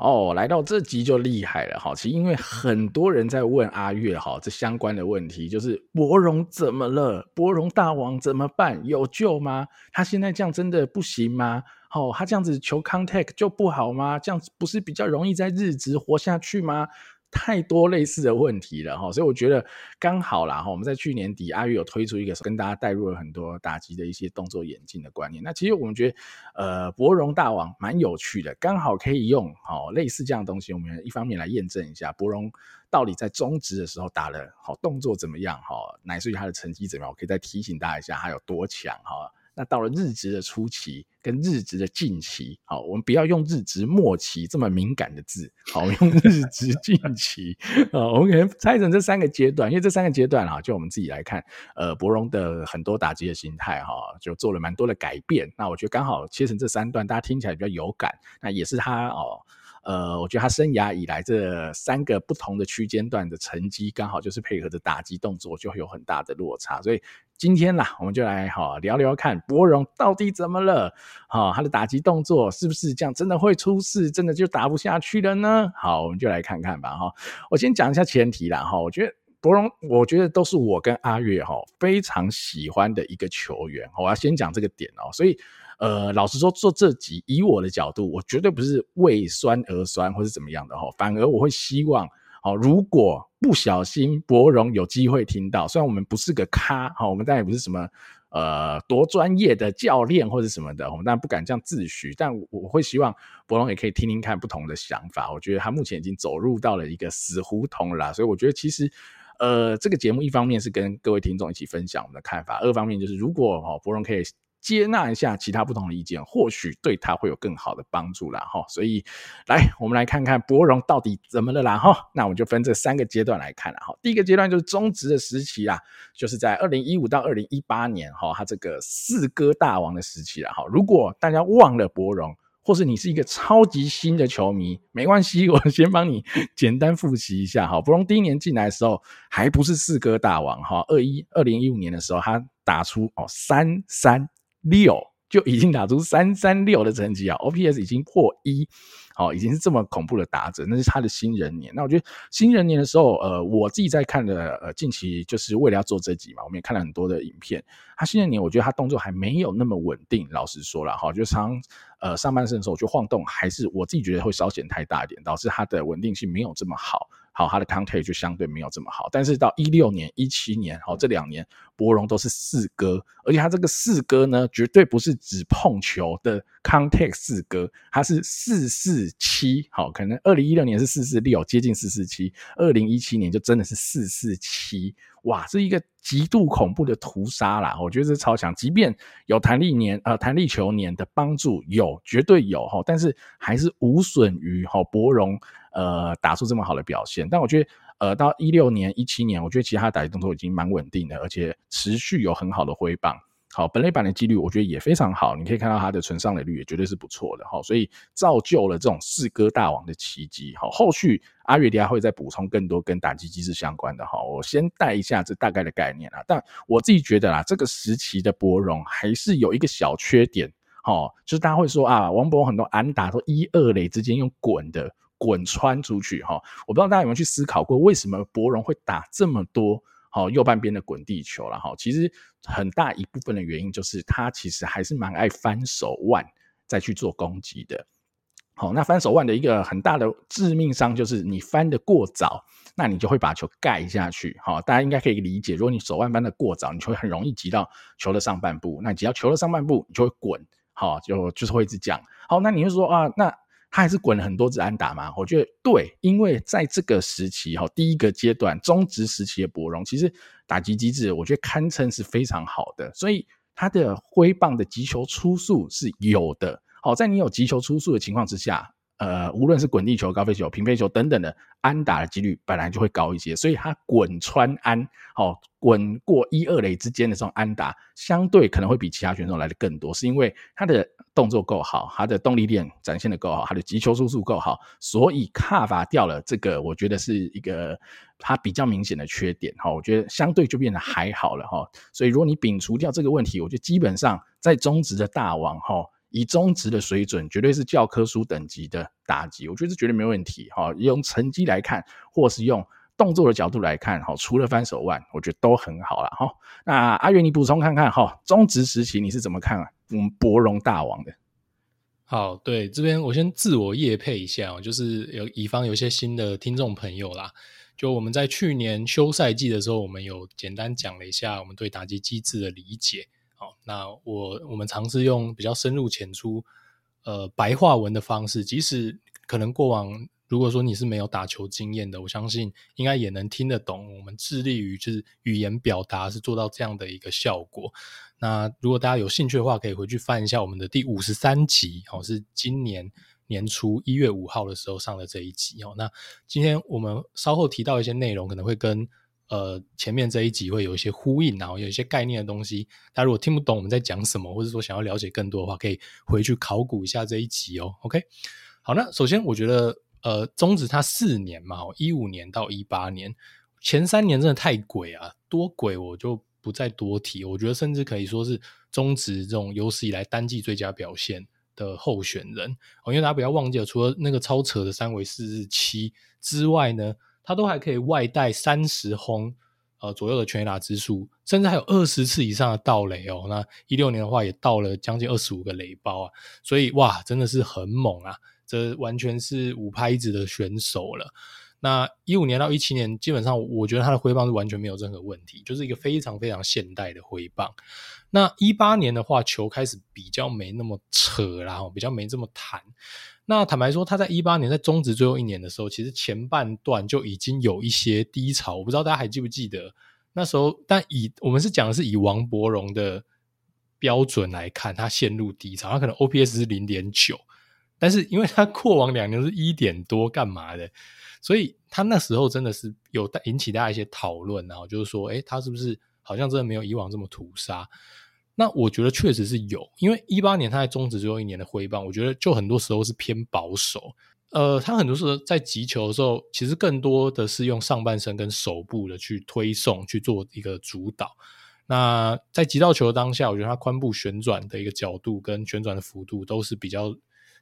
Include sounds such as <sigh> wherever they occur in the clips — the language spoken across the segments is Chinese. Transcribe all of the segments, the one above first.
哦，来到这集就厉害了哈！其实因为很多人在问阿月哈，这相关的问题就是博荣怎么了？博荣大王怎么办？有救吗？他现在这样真的不行吗？哦，他这样子求 contact 就不好吗？这样子不是比较容易在日职活下去吗？太多类似的问题了哈，所以我觉得刚好啦哈。我们在去年底，阿月有推出一个跟大家带入了很多打击的一些动作演进的观念。那其实我们觉得，呃，柏融大王蛮有趣的，刚好可以用好类似这样的东西，我们一方面来验证一下柏融到底在中职的时候打的好动作怎么样哈，乃至于他的成绩怎么样，我可以再提醒大家一下他有多强哈。那到了日值的初期跟日值的近期，好，我们不要用日值末期这么敏感的字，好，用日 <laughs> 值近期啊，我们可能拆成这三个阶段，因为这三个阶段哈，就我们自己来看，呃，博融的很多打击的心态哈，就做了蛮多的改变。那我觉得刚好切成这三段，大家听起来比较有感。那也是他哦，呃，呃我觉得他生涯以来这三个不同的区间段的成绩，刚好就是配合着打击动作，就会有很大的落差，所以。今天啦，我们就来哈聊聊看柏融到底怎么了？哈，他的打击动作是不是这样？真的会出事？真的就打不下去了呢？好，我们就来看看吧。哈，我先讲一下前提啦。哈，我觉得柏融，我觉得都是我跟阿月哈非常喜欢的一个球员。我要先讲这个点哦。所以，呃，老实说，做这集以我的角度，我绝对不是为酸而酸，或是怎么样的哈。反而我会希望。好，如果不小心柏融有机会听到，虽然我们不是个咖，好，我们当然也不是什么呃多专业的教练或者什么的，我们当然不敢这样自诩，但我，会希望柏融也可以听听看不同的想法。我觉得他目前已经走入到了一个死胡同了，所以我觉得其实呃这个节目一方面是跟各位听众一起分享我们的看法，二方面就是如果哦柏融可以。接纳一下其他不同的意见，或许对他会有更好的帮助啦哈。所以，来我们来看看柏融到底怎么了啦哈。那我们就分这三个阶段来看了哈。第一个阶段就是中职的时期啦，就是在二零一五到二零一八年哈，他这个四哥大王的时期啦哈。如果大家忘了柏融，或是你是一个超级新的球迷，没关系，<laughs> 我先帮你简单复习一下哈。柏融第一年进来的时候还不是四哥大王哈，二一二零一五年的时候他打出哦三三。六就已经打出三三六的成绩啊，OPS 已经破一，好，已经是这么恐怖的打者，那是他的新人年。那我觉得新人年的时候，呃，我自己在看的，呃，近期就是为了要做这集嘛，我们也看了很多的影片。他新人年，我觉得他动作还没有那么稳定，老实说了哈，就常呃上半身的时候就晃动，还是我自己觉得会稍显太大一点，导致他的稳定性没有这么好。好，他的 contact 就相对没有这么好，但是到一六年、一七年，好，这两年柏融都是四哥，而且他这个四哥呢，绝对不是只碰球的 contact 四哥，他是四四七，好，可能二零一六年是四四六，接近四四七，二零一七年就真的是四四七，哇，是一个极度恐怖的屠杀啦，我觉得这超强，即便有弹力年呃弹力球年的帮助有，绝对有哈，但是还是无损于哈柏融。呃，打出这么好的表现，但我觉得，呃，到一六年、一七年，我觉得其他打击动作已经蛮稳定的，而且持续有很好的挥棒。好，本垒板的几率我觉得也非常好，你可以看到他的纯上垒率也绝对是不错的。好，所以造就了这种四哥大王的奇迹。好，后续阿月底下会再补充更多跟打击机制相关的。哈，我先带一下这大概的概念啊。但我自己觉得啦，这个时期的柏融还是有一个小缺点。好，就是大家会说啊，王柏融很多安打都一二垒之间用滚的。滚穿出去哈，我不知道大家有没有去思考过，为什么柏融会打这么多好右半边的滚地球了哈？其实很大一部分的原因就是他其实还是蛮爱翻手腕再去做攻击的。好，那翻手腕的一个很大的致命伤就是你翻得过早，那你就会把球盖下去。好，大家应该可以理解，如果你手腕翻得过早，你就会很容易击到球的上半部。那只要球的上半部，你就会滚，好，就就是会一直讲。好，那你就说啊，那。他还是滚了很多支安打嘛？我觉得对，因为在这个时期哈，第一个阶段中职时期的柏荣，其实打击机制我觉得堪称是非常好的，所以他的挥棒的击球出速是有的。好，在你有击球出速的情况之下，呃，无论是滚地球、高飞球、平飞球等等的安打的几率本来就会高一些，所以他滚穿安，好、哦、滚过一二垒之间的这种安打，相对可能会比其他选手来的更多，是因为他的动作够好，他的动力链展现的够好，他的击球速度够好，所以卡法掉了这个，我觉得是一个他比较明显的缺点，哈、哦，我觉得相对就变得还好了，哈、哦，所以如果你摒除掉这个问题，我觉得基本上在中职的大王，哈、哦。以中职的水准，绝对是教科书等级的打击，我觉得这绝对没问题。哈，用成绩来看，或是用动作的角度来看，哈，除了翻手腕，我觉得都很好了。哈，那阿月，你补充看看，哈，中职时期你是怎么看我们柏荣大王的？好，对，这边我先自我业配一下，就是有以防有些新的听众朋友啦，就我们在去年休赛季的时候，我们有简单讲了一下我们对打击机制的理解。好，那我我们尝试用比较深入浅出，呃，白话文的方式，即使可能过往如果说你是没有打球经验的，我相信应该也能听得懂。我们致力于就是语言表达是做到这样的一个效果。那如果大家有兴趣的话，可以回去翻一下我们的第五十三集，哦，是今年年初一月五号的时候上的这一集哦。那今天我们稍后提到一些内容，可能会跟。呃，前面这一集会有一些呼应，然后有一些概念的东西，大家如果听不懂我们在讲什么，或者说想要了解更多的话，可以回去考古一下这一集哦。OK，好，那首先我觉得，呃，中止它四年嘛，一五年到一八年，前三年真的太鬼啊，多鬼我就不再多提。我觉得甚至可以说是中止这种有史以来单季最佳表现的候选人哦，因为大家不要忘记了，除了那个超扯的三围四十七之外呢。他都还可以外带三十轰，呃左右的全垒打支数，甚至还有二十次以上的盗垒哦。那一六年的话也到了将近二十五个垒包啊，所以哇，真的是很猛啊！这完全是五拍子的选手了。那一五年到一七年，基本上我觉得他的挥棒是完全没有任何问题，就是一个非常非常现代的挥棒。那一八年的话，球开始比较没那么扯啦，比较没这么弹。那坦白说，他在一八年在中职最后一年的时候，其实前半段就已经有一些低潮。我不知道大家还记不记得那时候，但以我们是讲的是以王柏荣的标准来看，他陷入低潮，他可能 OPS 是零点九，但是因为他过往两年是一点多，干嘛的？所以他那时候真的是有引起大家一些讨论，然后就是说，诶，他是不是好像真的没有以往这么屠杀？那我觉得确实是有，因为一八年他在中职最后一年的挥棒，我觉得就很多时候是偏保守。呃，他很多时候在击球的时候，其实更多的是用上半身跟手部的去推送去做一个主导。那在击到球的当下，我觉得他髋部旋转的一个角度跟旋转的幅度都是比较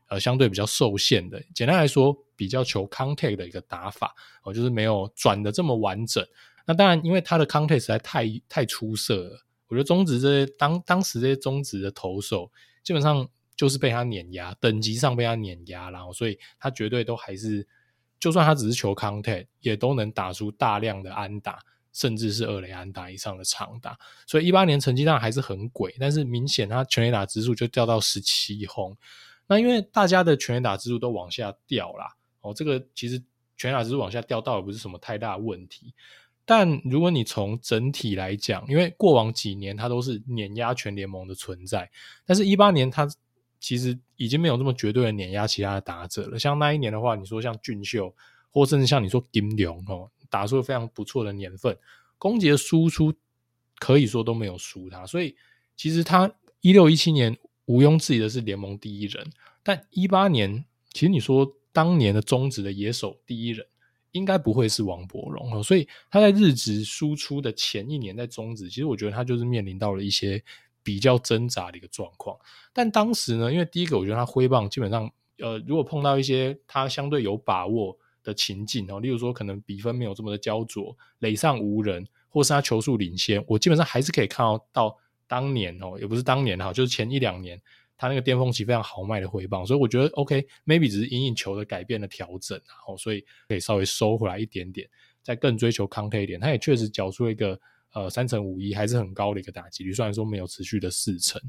呃相对比较受限的。简单来说，比较求 contact 的一个打法，哦，就是没有转的这么完整。那当然，因为他的 contact 实在太太出色了。我觉得中职这些当当时这些中职的投手，基本上就是被他碾压，等级上被他碾压，然后所以他绝对都还是，就算他只是求 contact，也都能打出大量的安打，甚至是二垒安打以上的长打。所以一八年成绩上还是很鬼，但是明显他全垒打支数就掉到十七轰。那因为大家的全垒打支数都往下掉啦，哦，这个其实全垒打支数往下掉倒也不是什么太大的问题。但如果你从整体来讲，因为过往几年他都是碾压全联盟的存在，但是一八年他其实已经没有那么绝对的碾压其他的打者了。像那一年的话，你说像俊秀，或甚至像你说金龙哦，打出非常不错的年份，攻击的输出可以说都没有输他。所以其实他一六一七年毋庸置疑的是联盟第一人，但一八年其实你说当年的中职的野手第一人。应该不会是王柏融，所以他在日职输出的前一年在中职，其实我觉得他就是面临到了一些比较挣扎的一个状况。但当时呢，因为第一个，我觉得他挥棒基本上，呃，如果碰到一些他相对有把握的情境哦，例如说可能比分没有这么的焦灼，垒上无人，或是他球数领先，我基本上还是可以看到到当年哦，也不是当年哈，就是前一两年。他那个巅峰期非常豪迈的挥棒，所以我觉得 OK，maybe、只是因应球的改变的调整，然后所以可以稍微收回来一点点，再更追求康泰一点。他也确实缴出了一个呃三成五一，还是很高的一个打击率，虽然说没有持续的四成。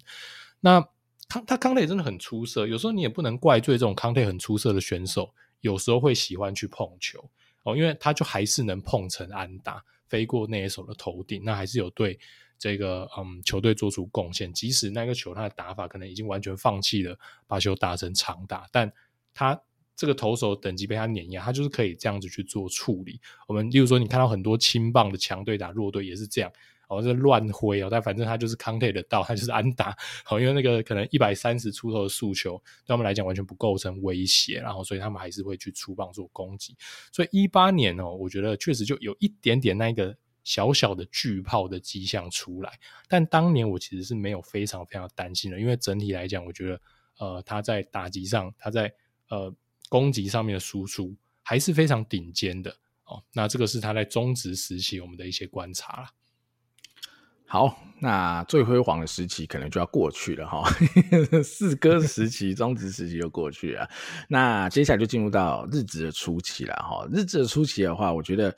那康他 contact 真的很出色，有时候你也不能怪罪这种康泰很出色的选手，有时候会喜欢去碰球哦，因为他就还是能碰成安打，飞过那一手的头顶，那还是有对。这个嗯，球队做出贡献，即使那个球他的打法可能已经完全放弃了，把球打成长打，但他这个投手等级被他碾压，他就是可以这样子去做处理。我们例如说，你看到很多轻棒的强队打弱队也是这样，哦，这乱挥哦，但反正他就是 contact 得到，他就是安打。好，因为那个可能一百三十出头的速球对他们来讲完全不构成威胁，然后所以他们还是会去出棒做攻击。所以一八年哦，我觉得确实就有一点点那个小小的巨炮的迹象出来，但当年我其实是没有非常非常担心的，因为整体来讲，我觉得呃他在打击上，他在呃。攻击上面的输出还是非常顶尖的哦，那这个是他在中职时期我们的一些观察啦。好，那最辉煌的时期可能就要过去了哈，<laughs> 四哥时期、中职时期就过去了，那接下来就进入到日职的初期了哈。日职的初期的话，我觉得。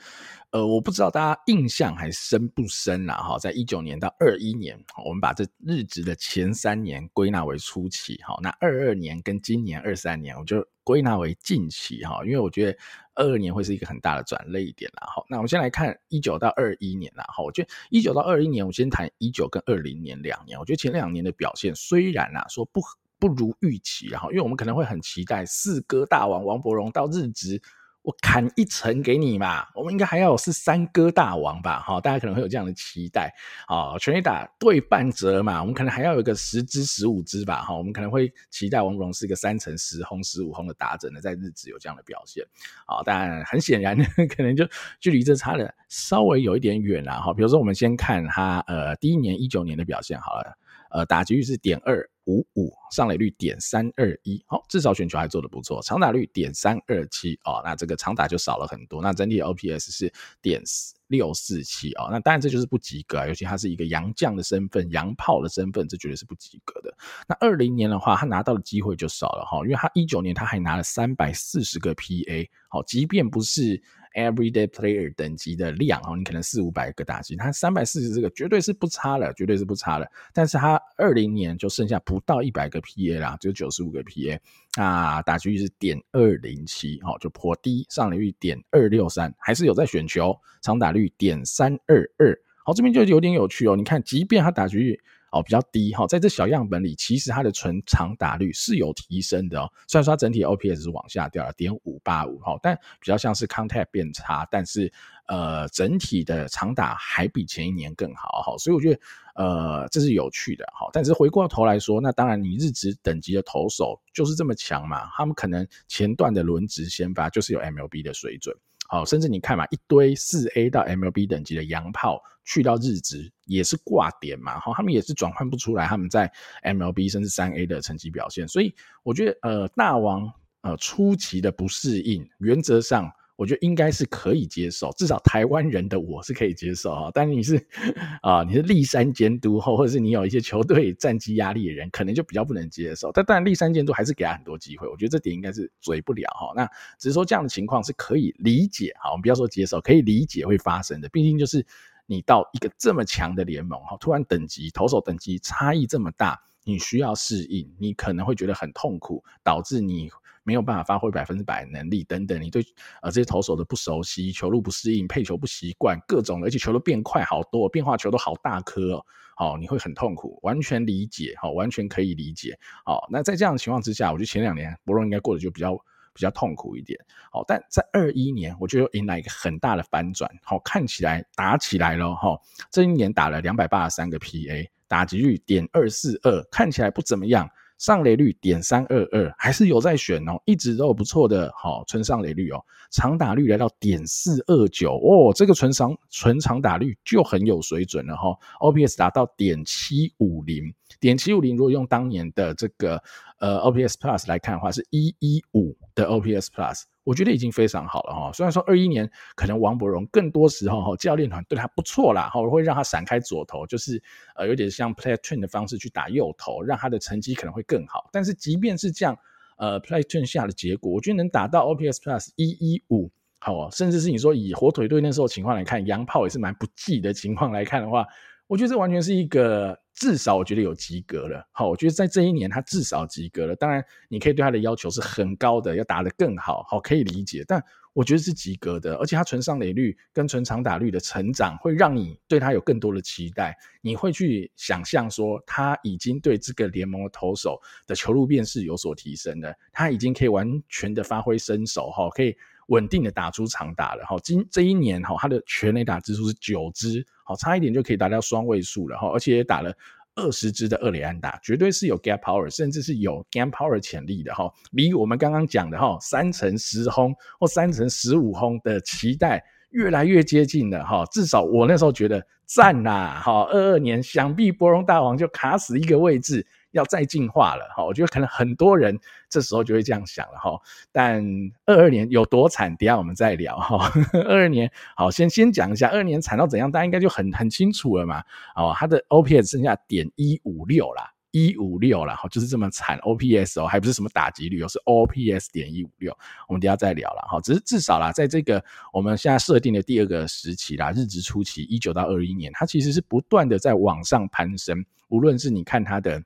呃，我不知道大家印象还深不深啦，哈，在一九年到二一年，我们把这日值的前三年归纳为初期，哈，那二二年跟今年二三年，我就归纳为近期，哈，因为我觉得二二年会是一个很大的转捩点啦，哈，那我们先来看一九到二一年啦，哈，我觉得一九到二一年，我先谈一九跟二零年两年，我觉得前两年的表现虽然啊说不不如预期，哈，因为我们可能会很期待四哥大王王柏融到日值。我砍一层给你嘛，我们应该还要是三哥大王吧，哈，大家可能会有这样的期待，啊，全垒打对半折嘛，我们可能还要有个十支十五支吧，哈，我们可能会期待王柏融是一个三成十轰十五轰的打者呢，在日职有这样的表现，啊，但很显然呢，<laughs> 可能就距离这差的稍微有一点远了，哈，比如说我们先看他呃第一年一九年的表现好了。呃，打击率是点二五五，上垒率点三二一，好，至少选球还做得不错。长打率点三二七，哦，那这个长打就少了很多。那整体 OPS 是点六四七，哦，那当然这就是不及格啊，尤其他是一个洋将的身份，洋炮的身份，这绝对是不及格的。那二零年的话，他拿到的机会就少了哈，因为他一九年他还拿了三百四十个 PA，好，即便不是。Everyday player 等级的量哦，你可能四五百个打击，他三百四十这个绝对是不差了，绝对是不差了。但是他二零年就剩下不到一百个 PA 啦，只有九十五个 PA 啊，打击率是点二零七，哦，就颇低。上垒率点二六三，还是有在选球，长打率点三二二。好，这边就有点有趣哦。你看，即便他打击率。哦，比较低哈，在这小样本里，其实它的纯长打率是有提升的哦。虽然说它整体 OPS 是往下掉了点五八五哈，但比较像是 contact 变差，但是呃，整体的长打还比前一年更好哈。所以我觉得呃，这是有趣的哈。但是回过头来说，那当然你日职等级的投手就是这么强嘛，他们可能前段的轮值先发就是有 MLB 的水准。好，甚至你看嘛，一堆四 A 到 MLB 等级的洋炮去到日职也是挂点嘛，哈，他们也是转换不出来他们在 MLB 甚至三 A 的成绩表现，所以我觉得呃大王呃初期的不适应，原则上。我觉得应该是可以接受，至少台湾人的我是可以接受哈。但你是 <laughs> 啊，你是立山监督后，或者是你有一些球队战绩压力的人，可能就比较不能接受。但当然，立山监督还是给他很多机会，我觉得这点应该是嘴不了哈。那只是说这样的情况是可以理解哈，我们不要说接受，可以理解会发生的。毕竟就是你到一个这么强的联盟哈，突然等级投手等级差异这么大，你需要适应，你可能会觉得很痛苦，导致你。没有办法发挥百分之百能力等等，你对呃这些投手的不熟悉，球路不适应，配球不习惯，各种，而且球都变快好多，变化球都好大颗哦，哦，你会很痛苦，完全理解，好，完全可以理解，好，那在这样的情况之下，我觉得前两年柏融应该过得就比较比较痛苦一点，好，但在二一年，我觉得迎来一个很大的反转，好，看起来打起来了哈，这一年打了两百八十三个 PA，打击率点二四二，看起来不怎么样。上垒率点三二二，还是有在选哦，一直都有不错的好纯上垒率哦，长打率来到点四二九哦，这个纯长纯长打率就很有水准了哈，OPS 达到点七五零，点七五零如果用当年的这个呃 OPS Plus 来看的话，是一一五的 OPS Plus。我觉得已经非常好了哈，虽然说二一年可能王柏融更多时候哈教练团对他不错啦，哈会让他闪开左投，就是呃有点像 platoon 的方式去打右投，让他的成绩可能会更好。但是即便是这样，呃 platoon 下的结果，我觉得能打到 OPS Plus 一一五，好，甚至是你说以火腿队那时候情况来看，洋炮也是蛮不济的情况来看的话，我觉得这完全是一个。至少我觉得有及格了，好，我觉得在这一年他至少及格了。当然，你可以对他的要求是很高的，要打得更好，好，可以理解。但我觉得是及格的，而且他纯上垒率跟纯长打率的成长，会让你对他有更多的期待。你会去想象说，他已经对这个联盟的投手的球路辨识有所提升了，他已经可以完全的发挥身手，哈，可以稳定的打出长打了，哈。今这一年，哈，他的全垒打支出是九支，好，差一点就可以达到双位数了，哈，而且也打了。二十支的二垒安打，绝对是有 gap power，甚至是有 game power 潜力的哈。离我们刚刚讲的哈三成十轰或三成十五轰的期待越来越接近了哈。至少我那时候觉得赞啦哈。二二年想必波荣大王就卡死一个位置。要再进化了哈，我觉得可能很多人这时候就会这样想了哈。但二二年有多惨，等下我们再聊哈。二二年好，先先讲一下二二年惨到怎样，大家应该就很很清楚了嘛。哦，它的 OPS 剩下点一五六啦，一五六啦，就是这么惨。OPS 哦，还不是什么打击率哦，是 OPS 点一五六。我们等下再聊了哈。只是至少啦，在这个我们现在设定的第二个时期啦，日值初期一九到二一年，它其实是不断的在往上攀升。无论是你看它的。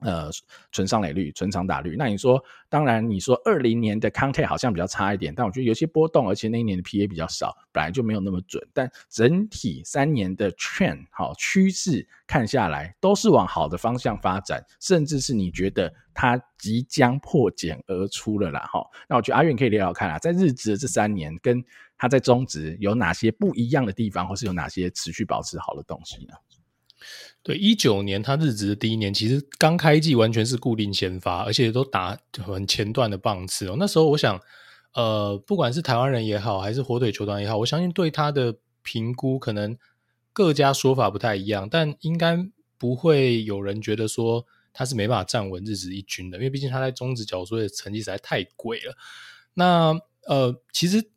呃，纯上垒率、纯长打率，那你说，当然你说二零年的 contact 好像比较差一点，但我觉得有些波动，而且那一年的 PA 比较少，本来就没有那么准。但整体三年的 trend 好趋势看下来，都是往好的方向发展，甚至是你觉得它即将破茧而出了啦，哈。那我觉得阿远可以聊聊看啊，在日职的这三年，跟他在中职有哪些不一样的地方，或是有哪些持续保持好的东西呢？对，一九年他日职的第一年，其实刚开季完全是固定先发，而且都打很前段的棒次哦。那时候我想，呃，不管是台湾人也好，还是火腿球团也好，我相信对他的评估可能各家说法不太一样，但应该不会有人觉得说他是没办法站稳日职一军的，因为毕竟他在中职角所的成绩实在太贵了。那呃，其实。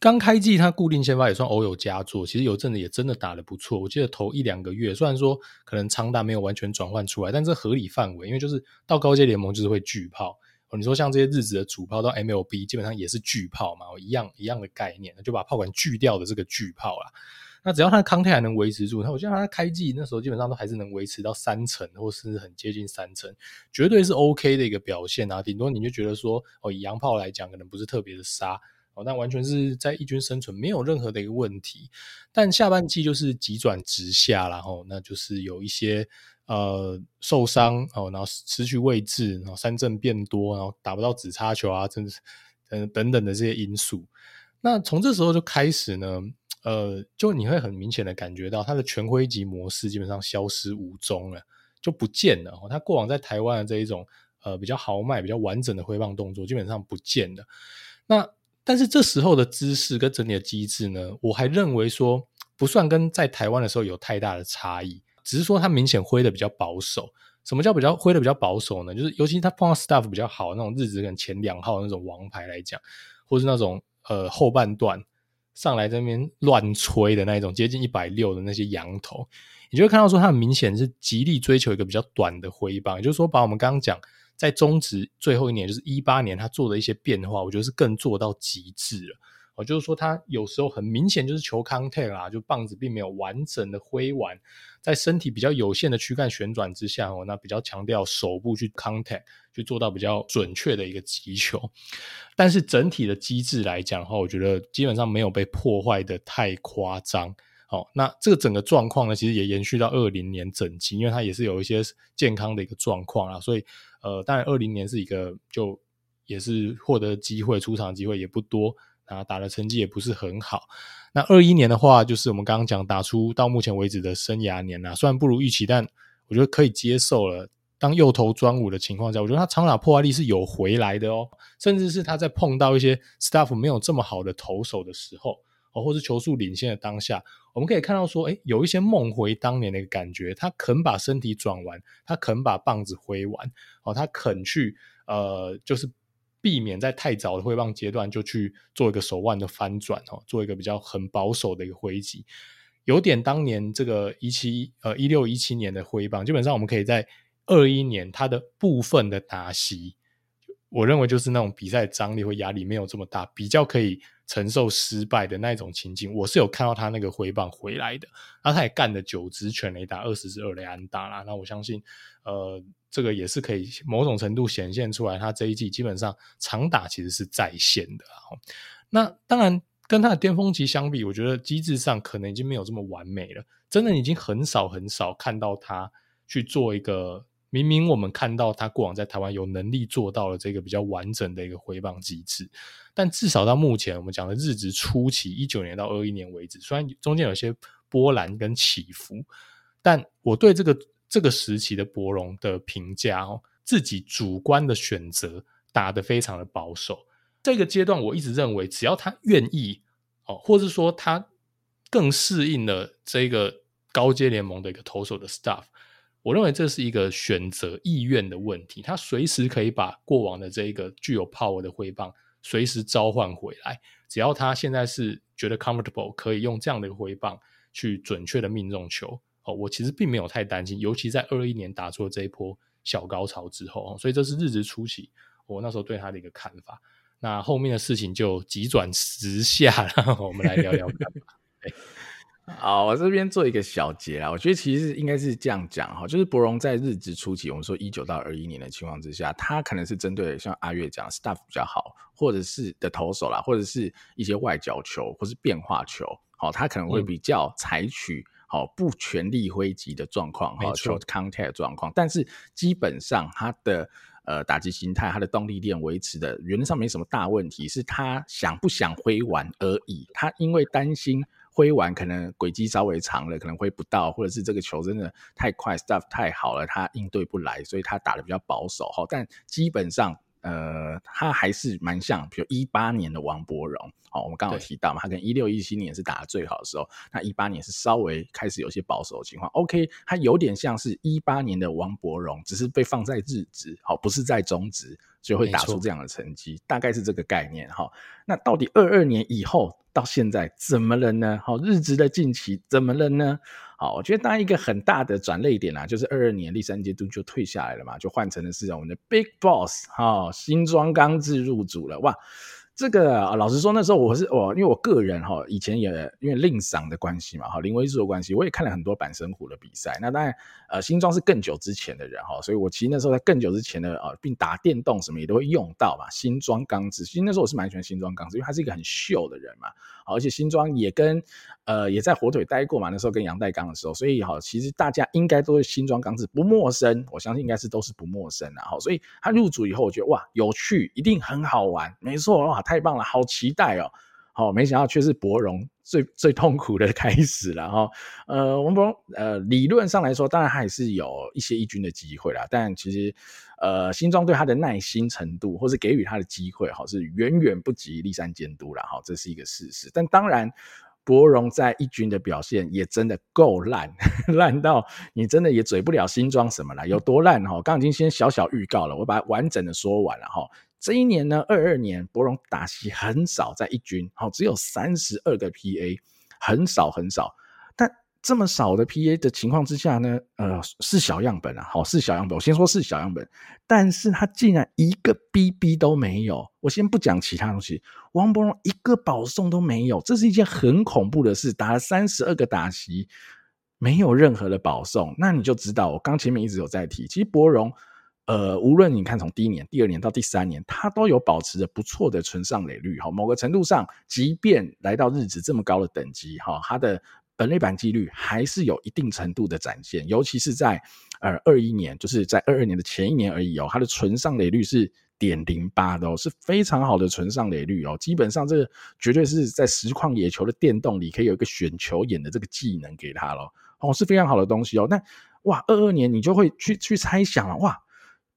刚开季，他固定先发也算偶有佳作。其实有阵子也真的打得不错。我记得头一两个月，虽然说可能长打没有完全转换出来，但这合理范围，因为就是到高阶联盟就是会巨炮。哦你说像这些日子的主炮到 MLB，基本上也是巨炮嘛，一样一样的概念，就把炮管锯掉的这个巨炮啦。那只要他的康泰还能维持住，那我觉得他开季那时候基本上都还是能维持到三成，或是很接近三成，绝对是 OK 的一个表现啊。顶多你就觉得说，哦，以洋炮来讲，可能不是特别的杀。但完全是在一军生存，没有任何的一个问题。但下半季就是急转直下，然后那就是有一些呃受伤哦，然后失去位置，然后三振变多，然后打不到指叉球啊，真是嗯等等的这些因素。那从这时候就开始呢，呃，就你会很明显的感觉到他的全挥击模式基本上消失无踪了，就不见了。他过往在台湾的这一种呃比较豪迈、比较完整的挥棒动作基本上不见了。那但是这时候的姿势跟整体的机制呢，我还认为说不算跟在台湾的时候有太大的差异，只是说他明显挥的比较保守。什么叫比较挥的比较保守呢？就是尤其他碰到 staff 比较好那种日子，可能前两号那种王牌来讲，或是那种呃后半段上来这边乱吹的那一种接近一百六的那些羊头，你就会看到说他很明显是极力追求一个比较短的挥棒，也就是说把我们刚刚讲。在中职最后一年，就是一八年，他做的一些变化，我觉得是更做到极致了。哦，就是说他有时候很明显就是球 contact 啦，就棒子并没有完整的挥完，在身体比较有限的躯干旋转之下，哦，那比较强调手部去 contact，去做到比较准确的一个击球。但是整体的机制来讲的话，我觉得基本上没有被破坏的太夸张。好，那这个整个状况呢，其实也延续到二零年整季，因为它也是有一些健康的一个状况啊，所以呃，当然二零年是一个就也是获得机会出场机会也不多啊，打的成绩也不是很好。那二一年的话，就是我们刚刚讲打出到目前为止的生涯年啊，虽然不如预期，但我觉得可以接受了。当右投专五的情况下，我觉得他长打破坏力是有回来的哦，甚至是他在碰到一些 staff 没有这么好的投手的时候。哦，或是球速领先的当下，我们可以看到说，诶，有一些梦回当年的一个感觉，他肯把身体转完，他肯把棒子挥完，哦，他肯去，呃，就是避免在太早的挥棒阶段就去做一个手腕的翻转，哦，做一个比较很保守的一个挥击，有点当年这个一七呃一六一七年的挥棒，基本上我们可以在二一年它的部分的打席，我认为就是那种比赛张力或压力没有这么大，比较可以。承受失败的那一种情境，我是有看到他那个挥棒回来的，那他也干了九支全垒打，二十支二垒安打啦。那我相信，呃，这个也是可以某种程度显现出来，他这一季基本上长打其实是在线的。那当然，跟他的巅峰期相比，我觉得机制上可能已经没有这么完美了。真的已经很少很少看到他去做一个明明我们看到他过往在台湾有能力做到了这个比较完整的一个回棒机制，但至少到目前我们讲的日子初期一九年到二一年为止，虽然中间有些波澜跟起伏，但我对这个这个时期的博龙的评价哦，自己主观的选择打得非常的保守。这个阶段，我一直认为，只要他愿意，哦，或者说他更适应了这个高阶联盟的一个投手的 staff，我认为这是一个选择意愿的问题。他随时可以把过往的这一个具有 power 的挥棒随时召唤回来，只要他现在是觉得 comfortable，可以用这样的一个挥棒去准确的命中球。哦，我其实并没有太担心，尤其在二一年打出了这一波小高潮之后，所以这是日职初期我那时候对他的一个看法。那后面的事情就急转直下了，我们来聊聊看吧。好，我这边做一个小结啊，我觉得其实应该是这样讲哈，就是博荣在日职初期，我们说一九到二一年的情况之下，他可能是针对像阿月讲 staff 比较好，或者是的投手啦，或者是一些外角球或是变化球，好，他可能会比较采取好不全力挥击的状况，哈，short contact 状况，但是基本上他的。呃，打击心态，他的动力链维持的原则上没什么大问题，是他想不想挥完而已。他因为担心挥完可能轨迹稍微长了，可能挥不到，或者是这个球真的太快，stuff 太好了，他应对不来，所以他打的比较保守哈。但基本上。呃，他还是蛮像，比如一八年的王柏荣，哦，我们刚刚有提到嘛，他跟一六一七年是打的最好的时候，那一八年是稍微开始有些保守的情况。OK，他有点像是一八年的王柏荣，只是被放在日职，好，不是在中职，就会打出这样的成绩，大概是这个概念哈。那到底二二年以后到现在怎么了呢？好，日子的近期怎么了呢？好，我觉得当然一个很大的转捩点啊，就是二二年第三季度就退下来了嘛，就换成的是我们的 Big Boss 哈，新装刚志入组了哇。这个啊，老实说，那时候我是我，因为我个人哈，以前也因为令赏的关系嘛，哈，林威助的关系，我也看了很多板神虎的比赛。那当然，呃，新庄是更久之前的人哈，所以我其实那时候在更久之前的啊，并打电动什么也都会用到嘛。新庄钢子，其实那时候我是蛮喜欢新庄钢子，因为他是一个很秀的人嘛，而且新庄也跟呃也在火腿待过嘛，那时候跟杨代钢的时候，所以哈，其实大家应该都是新庄钢子不陌生，我相信应该是都是不陌生啊。哈，所以他入主以后，我觉得哇，有趣，一定很好玩，没错哇。太棒了，好期待哦！好，没想到却是柏融最最痛苦的开始了哈。呃，我们柏融呃，理论上来说，当然还是有一些一军的机会啦。但其实，呃，新庄对他的耐心程度，或是给予他的机会，哈，是远远不及立山监督了哈。这是一个事实。但当然，柏融在一军的表现也真的够烂，<laughs> 烂到你真的也嘴不了新庄什么了。有多烂哈？刚刚已经先小小预告了，我把它完整的说完了哈。这一年呢，二二年柏融打席很少，在一军，好，只有三十二个 PA，很少很少。但这么少的 PA 的情况之下呢，呃，是小样本啊，好，是小样本。我先说是小样本，但是他竟然一个 BB 都没有。我先不讲其他东西，王柏融一个保送都没有，这是一件很恐怖的事。打了三十二个打席，没有任何的保送，那你就知道，我刚前面一直有在提，其实柏融。呃，无论你看从第一年、第二年到第三年，它都有保持着不错的存上垒率哈。某个程度上，即便来到日职这么高的等级哈，它的本垒板几率还是有一定程度的展现。尤其是在呃二一年，就是在二二年的前一年而已哦，它的存上垒率是点零八的哦，是非常好的存上垒率哦。基本上这个绝对是在实况野球的电动里可以有一个选球眼的这个技能给他了哦，是非常好的东西哦。那哇，二二年你就会去去猜想了哇。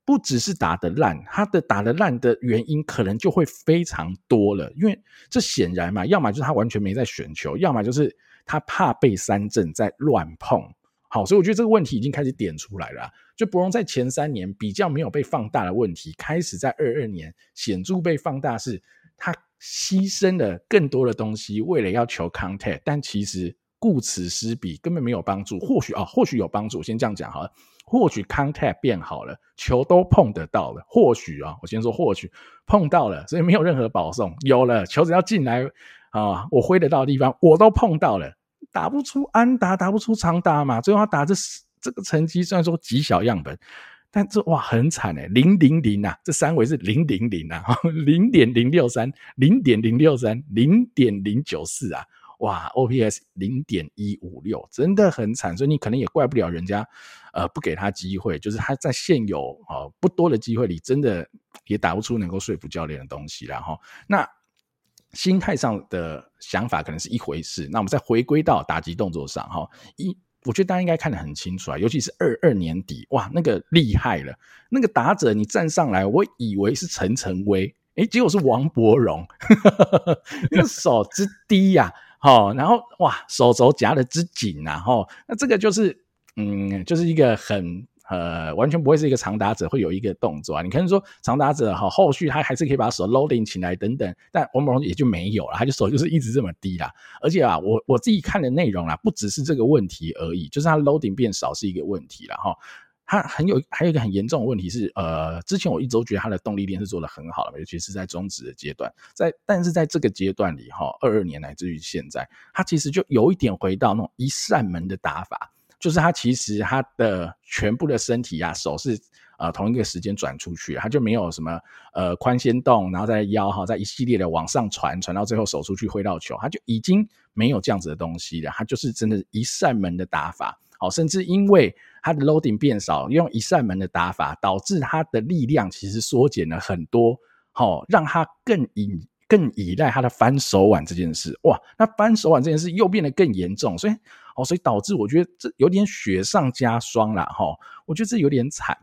不只是打得烂，他的打得烂的原因可能就会非常多了，因为这显然嘛，要么就是他完全没在选球，要么就是他怕被三振在乱碰。好，所以我觉得这个问题已经开始点出来了。就柏融在前三年比较没有被放大的问题，开始在二二年显著被放大，是他牺牲了更多的东西，为了要求 contact，但其实顾此失彼，根本没有帮助。或许啊，或许有帮助，先这样讲好了。或许 contact 变好了，球都碰得到了。或许啊，我先说或许碰到了，所以没有任何保送。有了球只要进来啊，我挥得到的地方我都碰到了，打不出安打，打不出长打嘛。最后他打这这个成绩虽然说极小样本，但这哇很惨哎，零零零啊，这三围是零零零啊，<laughs> 零点零六三，零点零六三，零点零九四啊，哇，OPS 零点一五六，真的很惨，所以你可能也怪不了人家，呃，不给他机会，就是他在现有哦不多的机会里，真的也打不出能够说服教练的东西然后。那心态上的想法可能是一回事，那我们再回归到打击动作上哈一。我觉得大家应该看得很清楚啊，尤其是二二年底，哇，那个厉害了，那个打者你站上来，我以为是陈晨威，诶，结果是王柏荣，<laughs> 那个手之低呀，哈，然后哇，手肘夹得之紧啊，哈，那这个就是，嗯，就是一个很。呃，完全不会是一个长打者会有一个动作啊！你可能说长打者哈，后续他还是可以把手 loading 起来等等，但王柏荣也就没有了，他就手就是一直这么低啦。而且啊，我我自己看的内容啦，不只是这个问题而已，就是他 loading 变少是一个问题了哈。他很有还有一个很严重的问题是，呃，之前我一直都觉得他的动力链是做得很好的，尤其是在中职的阶段，在但是在这个阶段里哈，二二年乃至于现在，他其实就有一点回到那种一扇门的打法。就是他其实他的全部的身体啊，手是呃同一个时间转出去，他就没有什么呃髋先动，然后再腰哈，再一系列的往上传，传到最后手出去挥到球，他就已经没有这样子的东西了。他就是真的一扇门的打法，哦，甚至因为他的 loading 变少，用一扇门的打法，导致他的力量其实缩减了很多，好，让他更引。更依赖他的翻手腕这件事，哇，那翻手腕这件事又变得更严重，所以哦，所以导致我觉得这有点雪上加霜了哈，我觉得这有点惨。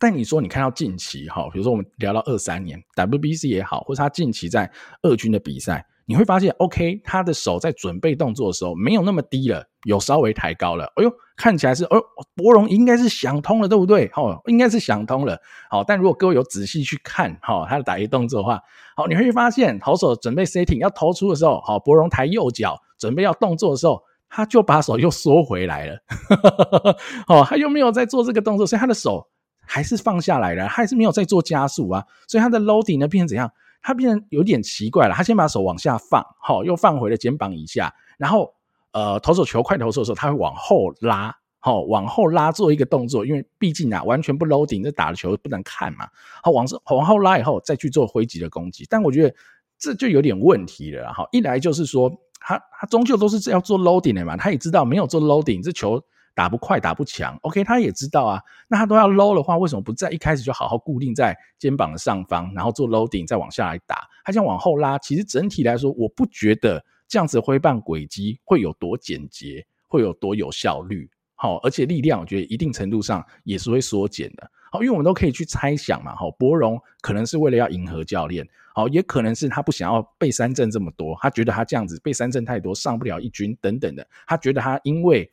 但你说你看到近期哈，比如说我们聊到二三年 WBC 也好，或者他近期在二军的比赛。你会发现，OK，他的手在准备动作的时候没有那么低了，有稍微抬高了。哎呦，看起来是，哦，柏融应该是想通了，对不对？哦，应该是想通了。好，但如果各位有仔细去看，哈，他的打一动作的话，好，你会发现投手准备 setting 要投出的时候，好，柏融抬右脚准备要动作的时候，他就把手又缩回来了。哈 <laughs> 哦，他又没有在做这个动作，所以他的手还是放下来了，还是没有在做加速啊。所以他的 loading 呢变成怎样？他变得有点奇怪了，他先把手往下放，好，又放回了肩膀以下，然后呃，投手球快投手的时候，他会往后拉，好，往后拉做一个动作，因为毕竟啊，完全不 loading，这打的球不能看嘛，好，往往后拉以后再去做挥击的攻击，但我觉得这就有点问题了，哈，一来就是说他他终究都是要做 loading 的嘛，他也知道没有做 loading 这球。打不快，打不强，OK，他也知道啊。那他都要 low 的话，为什么不在一开始就好好固定在肩膀的上方，然后做 loading 再往下来打？他这样往后拉，其实整体来说，我不觉得这样子挥棒轨迹会有多简洁，会有多有效率。好，而且力量，我觉得一定程度上也是会缩减的。好，因为我们都可以去猜想嘛。好，柏融可能是为了要迎合教练，好，也可能是他不想要被三振这么多，他觉得他这样子被三振太多，上不了一军等等的，他觉得他因为。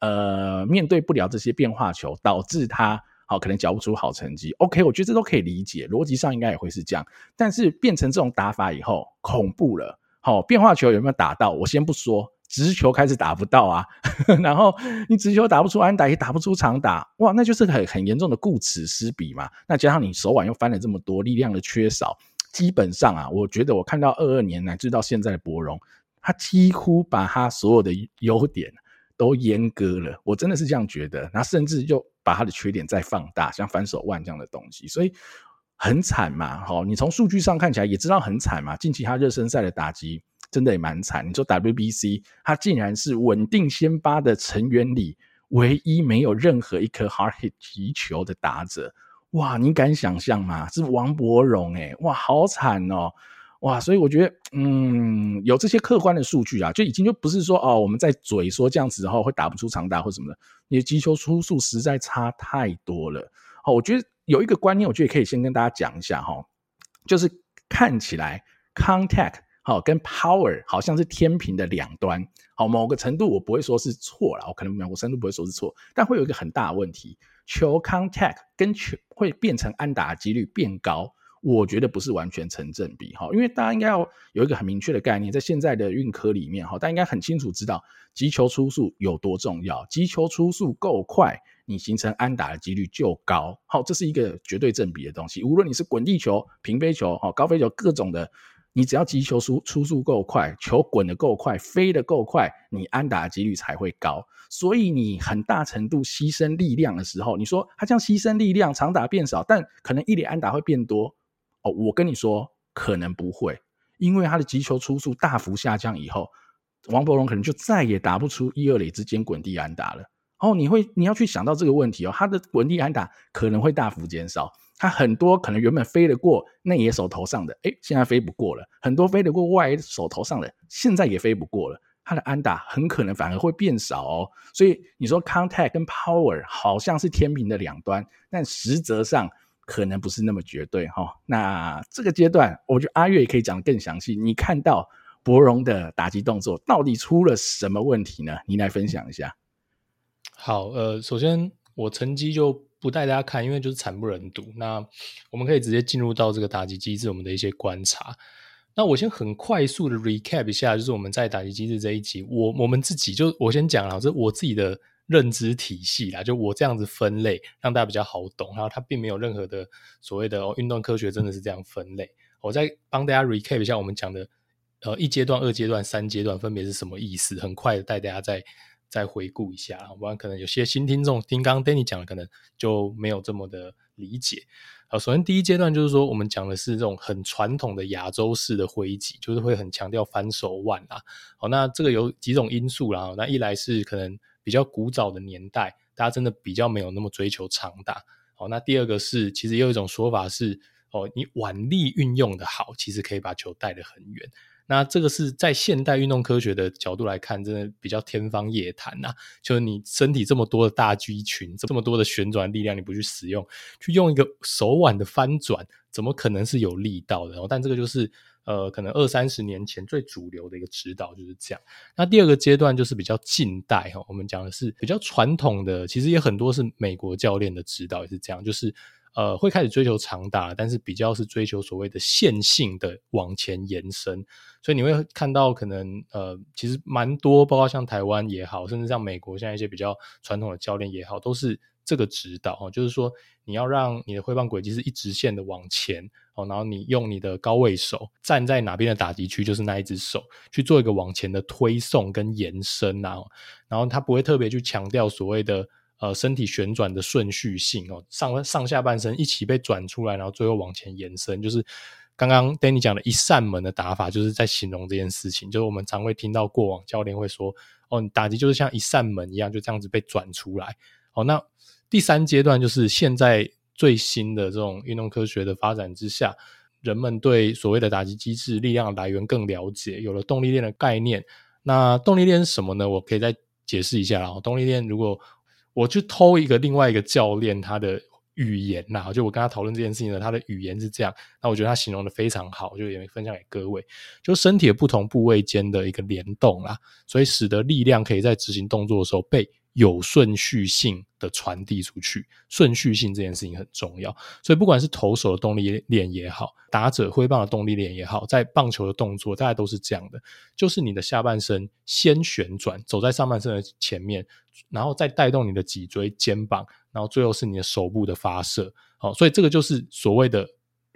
呃，面对不了这些变化球，导致他好可能缴不出好成绩。OK，我觉得这都可以理解，逻辑上应该也会是这样。但是变成这种打法以后，恐怖了。好，变化球有没有打到？我先不说，直球开始打不到啊。<laughs> 然后你直球打不出安打，也打不出长打，哇，那就是很很严重的顾此失彼嘛。那加上你手腕又翻了这么多，力量的缺少，基本上啊，我觉得我看到二二年乃至到现在的柏融，他几乎把他所有的优点。都阉割了，我真的是这样觉得。那甚至就把他的缺点再放大，像反手腕这样的东西，所以很惨嘛。好，你从数据上看起来也知道很惨嘛。近期他热身赛的打击真的也蛮惨。你说 WBC，他竟然是稳定先发的成员里唯一没有任何一颗 hard hit 击球的打者。哇，你敢想象吗？是王柏融诶，哇，好惨哦。哇，所以我觉得，嗯，有这些客观的数据啊，就已经就不是说哦，我们在嘴说这样子，然后会打不出长打或什么的，你的击球出数实在差太多了。好，我觉得有一个观念，我觉得可以先跟大家讲一下哈，就是看起来 contact 好跟 power 好像是天平的两端，好，某个程度我不会说是错了，我可能某个程度不会说是错，但会有一个很大的问题，球 contact 跟球会变成安打的几率变高。我觉得不是完全成正比哈，因为大家应该要有一个很明确的概念，在现在的运科里面哈，大家应该很清楚知道击球出速有多重要，击球出速够快，你形成安打的几率就高。好，这是一个绝对正比的东西。无论你是滚地球、平飞球、哈高飞球各种的你只要击球出出速够快，球滚得够快，飞得够快，你安打的几率才会高。所以你很大程度牺牲力量的时候，你说他这样牺牲力量，长打变少，但可能一里安打会变多哦。我跟你说，可能不会，因为他的击球出速大幅下降以后，王柏融可能就再也打不出一二垒之间滚地安打了。哦，你会你要去想到这个问题哦，他的滚地安打可能会大幅减少。他很多可能原本飞得过内野手头上的，诶，现在飞不过了；很多飞得过外野手头上的，现在也飞不过了。他的安打很可能反而会变少哦。所以你说 contact 跟 power 好像是天平的两端，但实则上可能不是那么绝对哈、那这个阶段，我觉得阿月也可以讲得更详细。你看到博融的打击动作到底出了什么问题呢？你来分享一下。好，呃，首先我成绩就。不带大家看，因为就是惨不忍睹。那我们可以直接进入到这个打击机制，我们的一些观察。那我先很快速的 recap 一下，就是我们在打击机制这一集，我我们自己就我先讲了，这我自己的认知体系啦，就我这样子分类，让大家比较好懂。然后它并没有任何的所谓的哦，运动科学真的是这样分类。我再帮大家 recap 一下我们讲的呃一阶段、二阶段、三阶段分别是什么意思，很快的带大家再。再回顾一下，不然可能有些新听众听刚刚 Danny 讲的，可能就没有这么的理解。好，首先第一阶段就是说，我们讲的是这种很传统的亚洲式的挥击，就是会很强调反手腕啊。好，那这个有几种因素啦。那一来是可能比较古早的年代，大家真的比较没有那么追求长打。好，那第二个是，其实也有一种说法是，哦，你腕力运用的好，其实可以把球带得很远。那这个是在现代运动科学的角度来看，真的比较天方夜谭呐。就是你身体这么多的大肌群，这么多的旋转力量，你不去使用，去用一个手腕的翻转，怎么可能是有力道的？但这个就是呃，可能二三十年前最主流的一个指导就是这样。那第二个阶段就是比较近代哈，我们讲的是比较传统的，其实也很多是美国教练的指导也是这样，就是。呃，会开始追求长打，但是比较是追求所谓的线性的往前延伸，所以你会看到可能呃，其实蛮多，包括像台湾也好，甚至像美国现在一些比较传统的教练也好，都是这个指导哦，就是说你要让你的挥棒轨迹是一直线的往前哦，然后你用你的高位手站在哪边的打击区，就是那一只手去做一个往前的推送跟延伸啊，然后他不会特别去强调所谓的。呃，身体旋转的顺序性哦，上上下半身一起被转出来，然后最后往前延伸，就是刚刚 Danny 讲的一扇门的打法，就是在形容这件事情。就是我们常会听到过往教练会说，哦，你打击就是像一扇门一样，就这样子被转出来。哦，那第三阶段就是现在最新的这种运动科学的发展之下，人们对所谓的打击机制、力量来源更了解，有了动力链的概念。那动力链是什么呢？我可以再解释一下啦。动力链如果我去偷一个另外一个教练他的语言呐，就我跟他讨论这件事情呢，他的语言是这样，那我觉得他形容的非常好，就也分享给各位，就身体的不同部位间的一个联动啦，所以使得力量可以在执行动作的时候被。有顺序性的传递出去，顺序性这件事情很重要。所以不管是投手的动力链也好，打者挥棒的动力链也好，在棒球的动作大概都是这样的，就是你的下半身先旋转，走在上半身的前面，然后再带动你的脊椎、肩膀，然后最后是你的手部的发射。好，所以这个就是所谓的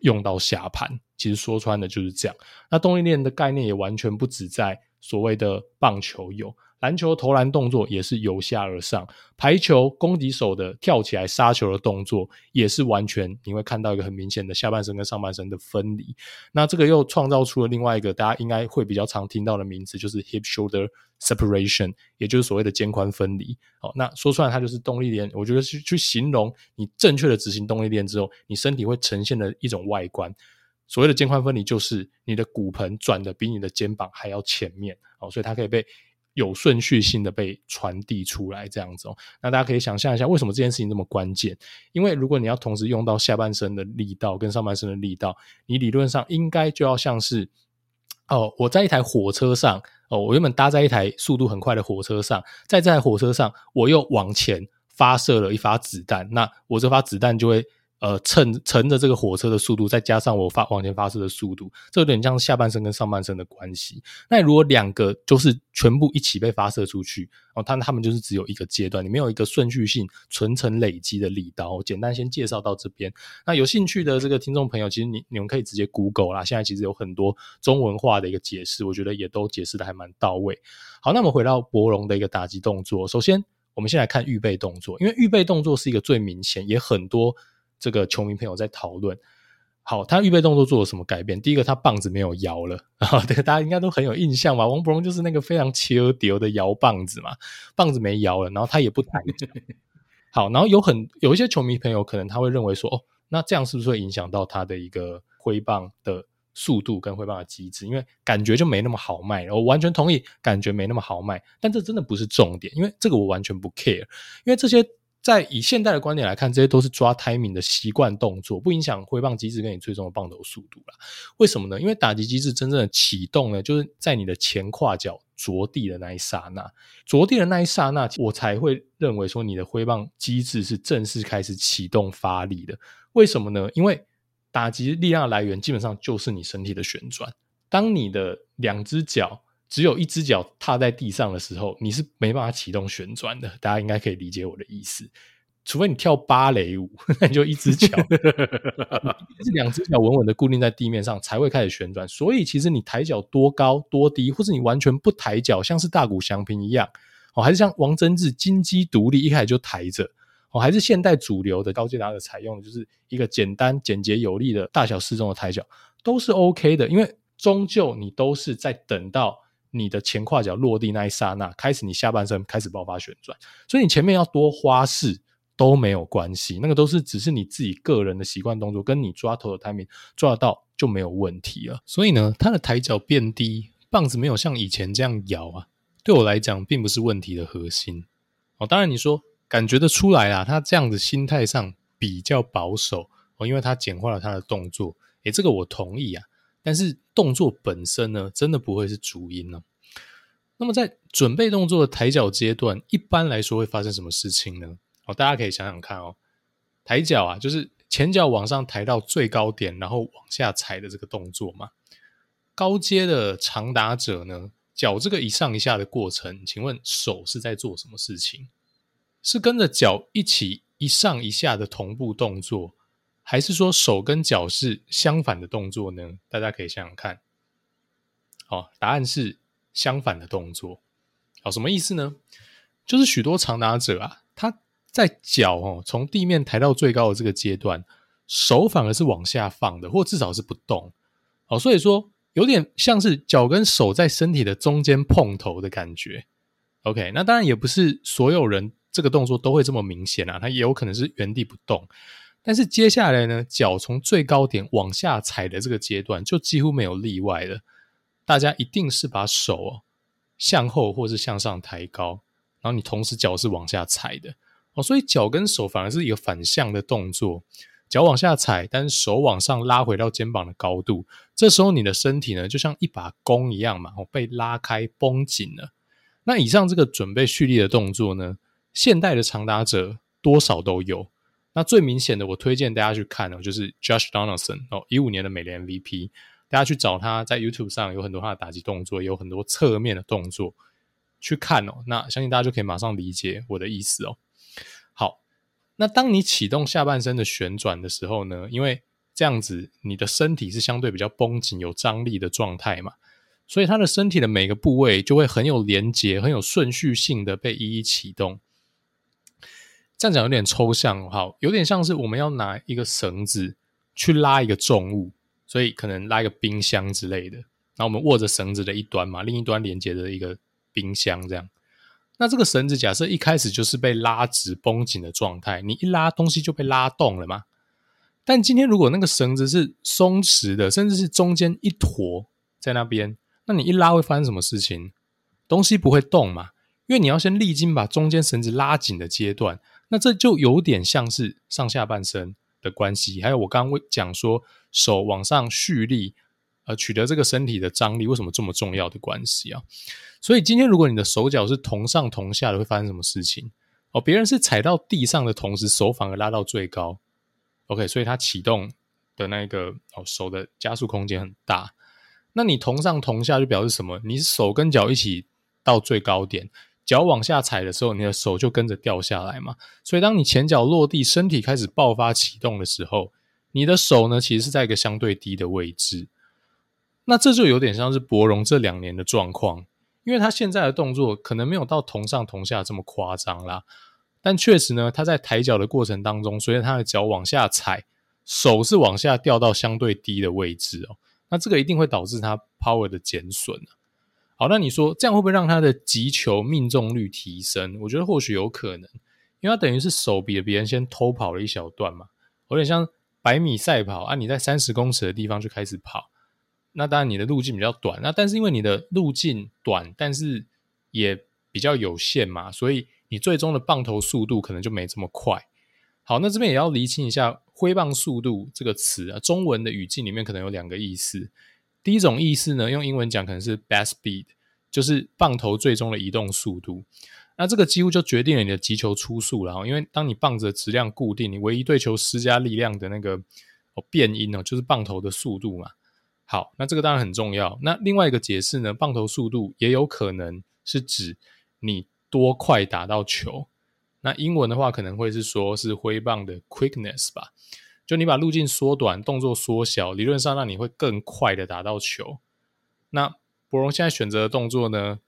用到下盘。其实说穿的就是这样。那动力链的概念也完全不止在所谓的棒球有。篮球投篮动作也是由下而上，排球攻击手的跳起来杀球的动作也是完全，你会看到一个很明显的下半身跟上半身的分离。那这个又创造出了另外一个大家应该会比较常听到的名词，就是 hip shoulder separation，也就是所谓的肩宽分离。好，那说出来它就是动力链。我觉得去去形容你正确的执行动力链之后，你身体会呈现的一种外观。所谓的肩宽分离，就是你的骨盆转的比你的肩膀还要前面。哦，所以它可以被。有顺序性的被传递出来，这样子哦。那大家可以想象一下，为什么这件事情这么关键？因为如果你要同时用到下半身的力道跟上半身的力道，你理论上应该就要像是哦，我在一台火车上哦，我原本搭在一台速度很快的火车上，在这台火车上，我又往前发射了一发子弹，那我这发子弹就会。呃，乘乘着这个火车的速度，再加上我发往前发射的速度，这有点像下半身跟上半身的关系。那如果两个就是全部一起被发射出去，哦，它它们就是只有一个阶段，你没有一个顺序性、层层累积的力道。我简单先介绍到这边。那有兴趣的这个听众朋友，其实你你们可以直接 Google 啦，现在其实有很多中文化的一个解释，我觉得也都解释的还蛮到位。好，那么回到柏融的一个打击动作，首先我们先来看预备动作，因为预备动作是一个最明显，也很多。这个球迷朋友在讨论，好，他预备动作做了什么改变？第一个，他棒子没有摇了啊，<laughs> 这个大家应该都很有印象吧？王伯荣就是那个非常切丢的摇棒子嘛，棒子没摇了，然后他也不抬。<laughs> 好，然后有很有一些球迷朋友可能他会认为说，哦，那这样是不是会影响到他的一个挥棒的速度跟挥棒的机制？因为感觉就没那么豪迈。我完全同意，感觉没那么豪迈，但这真的不是重点，因为这个我完全不 care，因为这些。在以现代的观点来看，这些都是抓 timing 的习惯动作，不影响挥棒机制跟你最终的棒头速度啦。为什么呢？因为打击机制真正的启动呢，就是在你的前胯脚着地的那一刹那，着地的那一刹那，我才会认为说你的挥棒机制是正式开始启动发力的。为什么呢？因为打击力量来源基本上就是你身体的旋转，当你的两只脚。只有一只脚踏在地上的时候，你是没办法启动旋转的。大家应该可以理解我的意思，除非你跳芭蕾舞，<laughs> 那你就一只脚，<laughs> 是两只脚稳稳的固定在地面上才会开始旋转。所以，其实你抬脚多高多低，或是你完全不抬脚，像是大谷翔平一样，哦，还是像王贞治金鸡独立，一开始就抬着，哦，还是现代主流的高阶打者采用的就是一个简单、简洁、有力的大小适中的抬脚，都是 OK 的，因为终究你都是在等到。你的前胯脚落地那一刹那，开始你下半身开始爆发旋转，所以你前面要多花式都没有关系，那个都是只是你自己个人的习惯动作，跟你抓头的 timing 抓得到就没有问题了。所以呢，他的抬脚变低，棒子没有像以前这样摇啊，对我来讲并不是问题的核心。哦，当然你说感觉得出来啦，他这样子心态上比较保守哦，因为他简化了他的动作，诶，这个我同意啊。但是动作本身呢，真的不会是主因呢、那么在准备动作的抬脚阶段，一般来说会发生什么事情呢？好，大家可以想想看哦。抬脚啊，就是前脚往上抬到最高点，然后往下踩的这个动作嘛。高阶的长打者呢，脚这个一上一下的过程，请问手是在做什么事情？是跟着脚一起一上一下的同步动作？还是说手跟脚是相反的动作呢？大家可以想想看。好，答案是相反的动作。好，什么意思呢？就是许多长打者啊，他在脚哦从地面抬到最高的这个阶段，手反而是往下放的，或至少是不动。好，所以说有点像是脚跟手在身体的中间碰头的感觉。OK，那当然也不是所有人这个动作都会这么明显啊，他也有可能是原地不动。但是接下来呢，脚从最高点往下踩的这个阶段，就几乎没有例外了。大家一定是把手哦向后或是向上抬高，然后你同时脚是往下踩的哦，所以脚跟手反而是一个反向的动作，脚往下踩，但是手往上拉回到肩膀的高度。这时候你的身体呢，就像一把弓一样嘛，哦，被拉开绷紧了。那以上这个准备蓄力的动作呢，现代的长打者多少都有。那最明显的，我推荐大家去看哦，就是 Josh Donaldson 哦，一五年的美联 MVP，大家去找他在 YouTube 上有很多他的打击动作，有很多侧面的动作去看哦。那相信大家就可以马上理解我的意思哦。好，那当你启动下半身的旋转的时候呢，因为这样子你的身体是相对比较绷紧、有张力的状态嘛，所以他的身体的每个部位就会很有连结、很有顺序性的被一一启动。这样讲有点抽象，好，有点像是我们要拿一个绳子去拉一个重物，所以可能拉一个冰箱之类的。然后我们握着绳子的一端嘛，另一端连接着一个冰箱，这样。那这个绳子假设一开始就是被拉直绷紧的状态，你一拉东西就被拉动了嘛。但今天如果那个绳子是松弛的，甚至是中间一坨在那边，那你一拉会发生什么事情？东西不会动嘛，因为你要先历经把中间绳子拉紧的阶段。那这就有点像是上下半身的关系，还有我刚刚讲说手往上蓄力，呃，取得这个身体的张力，为什么这么重要的关系啊？所以今天如果你的手脚是同上同下的，会发生什么事情？哦，别人是踩到地上的同时，手反而拉到最高，OK，所以它启动的那个哦手的加速空间很大。那你同上同下就表示什么？你手跟脚一起到最高点，脚往下踩的时候，你的手就跟着掉下来嘛。所以当你前脚落地，身体开始爆发启动的时候，你的手呢其实是在一个相对低的位置。那这就有点像是柏融这两年的状况，因为他现在的动作可能没有到同上同下这么夸张啦，但确实呢，他在抬脚的过程当中，随着他的脚往下踩，手是往下掉到相对低的位置哦。那这个一定会导致他 power 的减损。好，那你说这样会不会让他的击球命中率提升？我觉得或许有可能，因为他等于是手比别人先偷跑了一小段嘛，有点像百米赛跑啊，你在三十公尺的地方就开始跑，那当然你的路径比较短，那但是因为你的路径短，但是也比较有限嘛，所以你最终的棒头速度可能就没这么快。好，那这边也要厘清一下。挥棒速度这个词啊，中文的语境里面可能有两个意思。第一种意思呢，用英文讲可能是 bat speed，就是棒头最终的移动速度。那这个几乎就决定了你的击球出速了。因为当你棒子的质量固定，你唯一对球施加力量的那个哦变因哦，就是棒头的速度嘛。好，那这个当然很重要。那另外一个解释呢，棒头速度也有可能是指你多快打到球。那英文的话可能会是说是挥棒的 quickness 吧，就你把路径缩短，动作缩小，理论上让你会更快的打到球。那柏融现在选择的动作呢，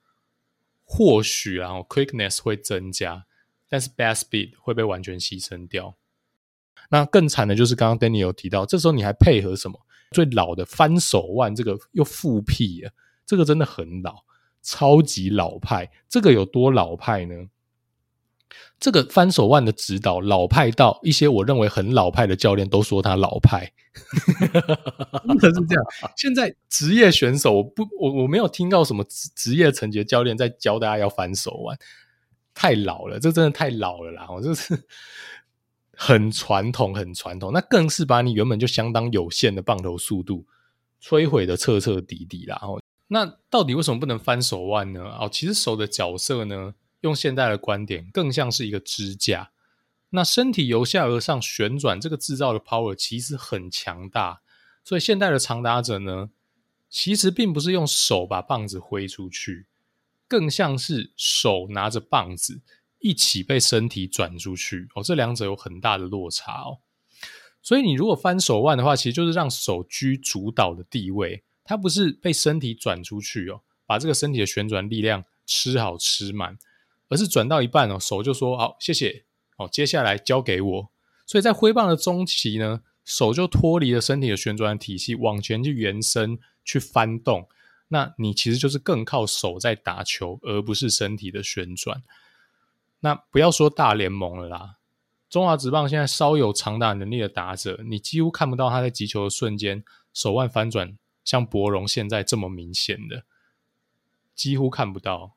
或许然后 quickness 会增加，但是 bat speed 会被完全牺牲掉。那更惨的就是刚刚 Danny 有提到，这时候你还配合什么？最老的翻手腕，这个又复辟了，这个真的很老，超级老派。这个有多老派呢？这个翻手腕的指导老派到一些我认为很老派的教练都说他老派，<laughs> 真的是这样。现在职业选手，我不我我没有听到什么职职业层级的教练在教大家要翻手腕，太老了，这真的太老了啦！我就是很传统，很传统，那更是把你原本就相当有限的棒头速度摧毁的彻彻底底啦。那到底为什么不能翻手腕呢？哦，其实手的角色呢？用现代的观点，更像是一个支架。那身体由下而上旋转，这个制造的 power 其实很强大。所以现代的长打者呢，其实并不是用手把棒子挥出去，更像是手拿着棒子一起被身体转出去。哦，这两者有很大的落差哦。所以你如果翻手腕的话，其实就是让手居主导的地位，它不是被身体转出去哦，把这个身体的旋转力量吃好吃满。而是转到一半哦，手就说好，谢谢哦，接下来交给我。所以在挥棒的中期呢，手就脱离了身体的旋转体系，往前去延伸去翻动。那你其实就是更靠手在打球，而不是身体的旋转。那不要说大联盟了啦，中华职棒现在稍有长打能力的打者，你几乎看不到他在击球的瞬间手腕翻转，像柏融现在这么明显的，几乎看不到。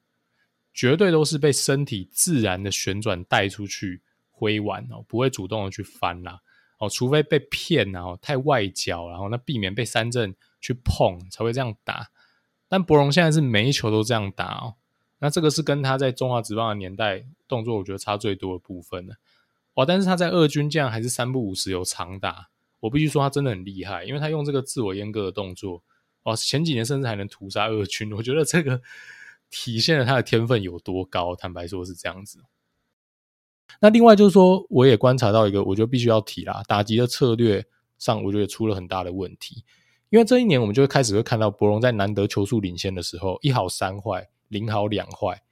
绝对都是被身体自然的旋转带出去挥完哦，不会主动的去翻啦哦，除非被骗然后太外角，然后那避免被三振去碰才会这样打。但柏融现在是每一球都这样打哦，那这个是跟他在中华职棒的年代动作，我觉得差最多的部分了。哇！但是他在二军这样还是三不五时有长打，我必须说他真的很厉害，因为他用这个自我阉割的动作哦，前几年甚至还能屠杀二军，我觉得这个。体现了他的天分有多高，坦白说是这样子。那另外就是说，我也观察到一个，我觉得必须要提啦，打击的策略上，我觉得出了很大的问题。因为这一年，我们就会开始会看到博龙在难得球速领先的时候，一好三坏，零好两坏，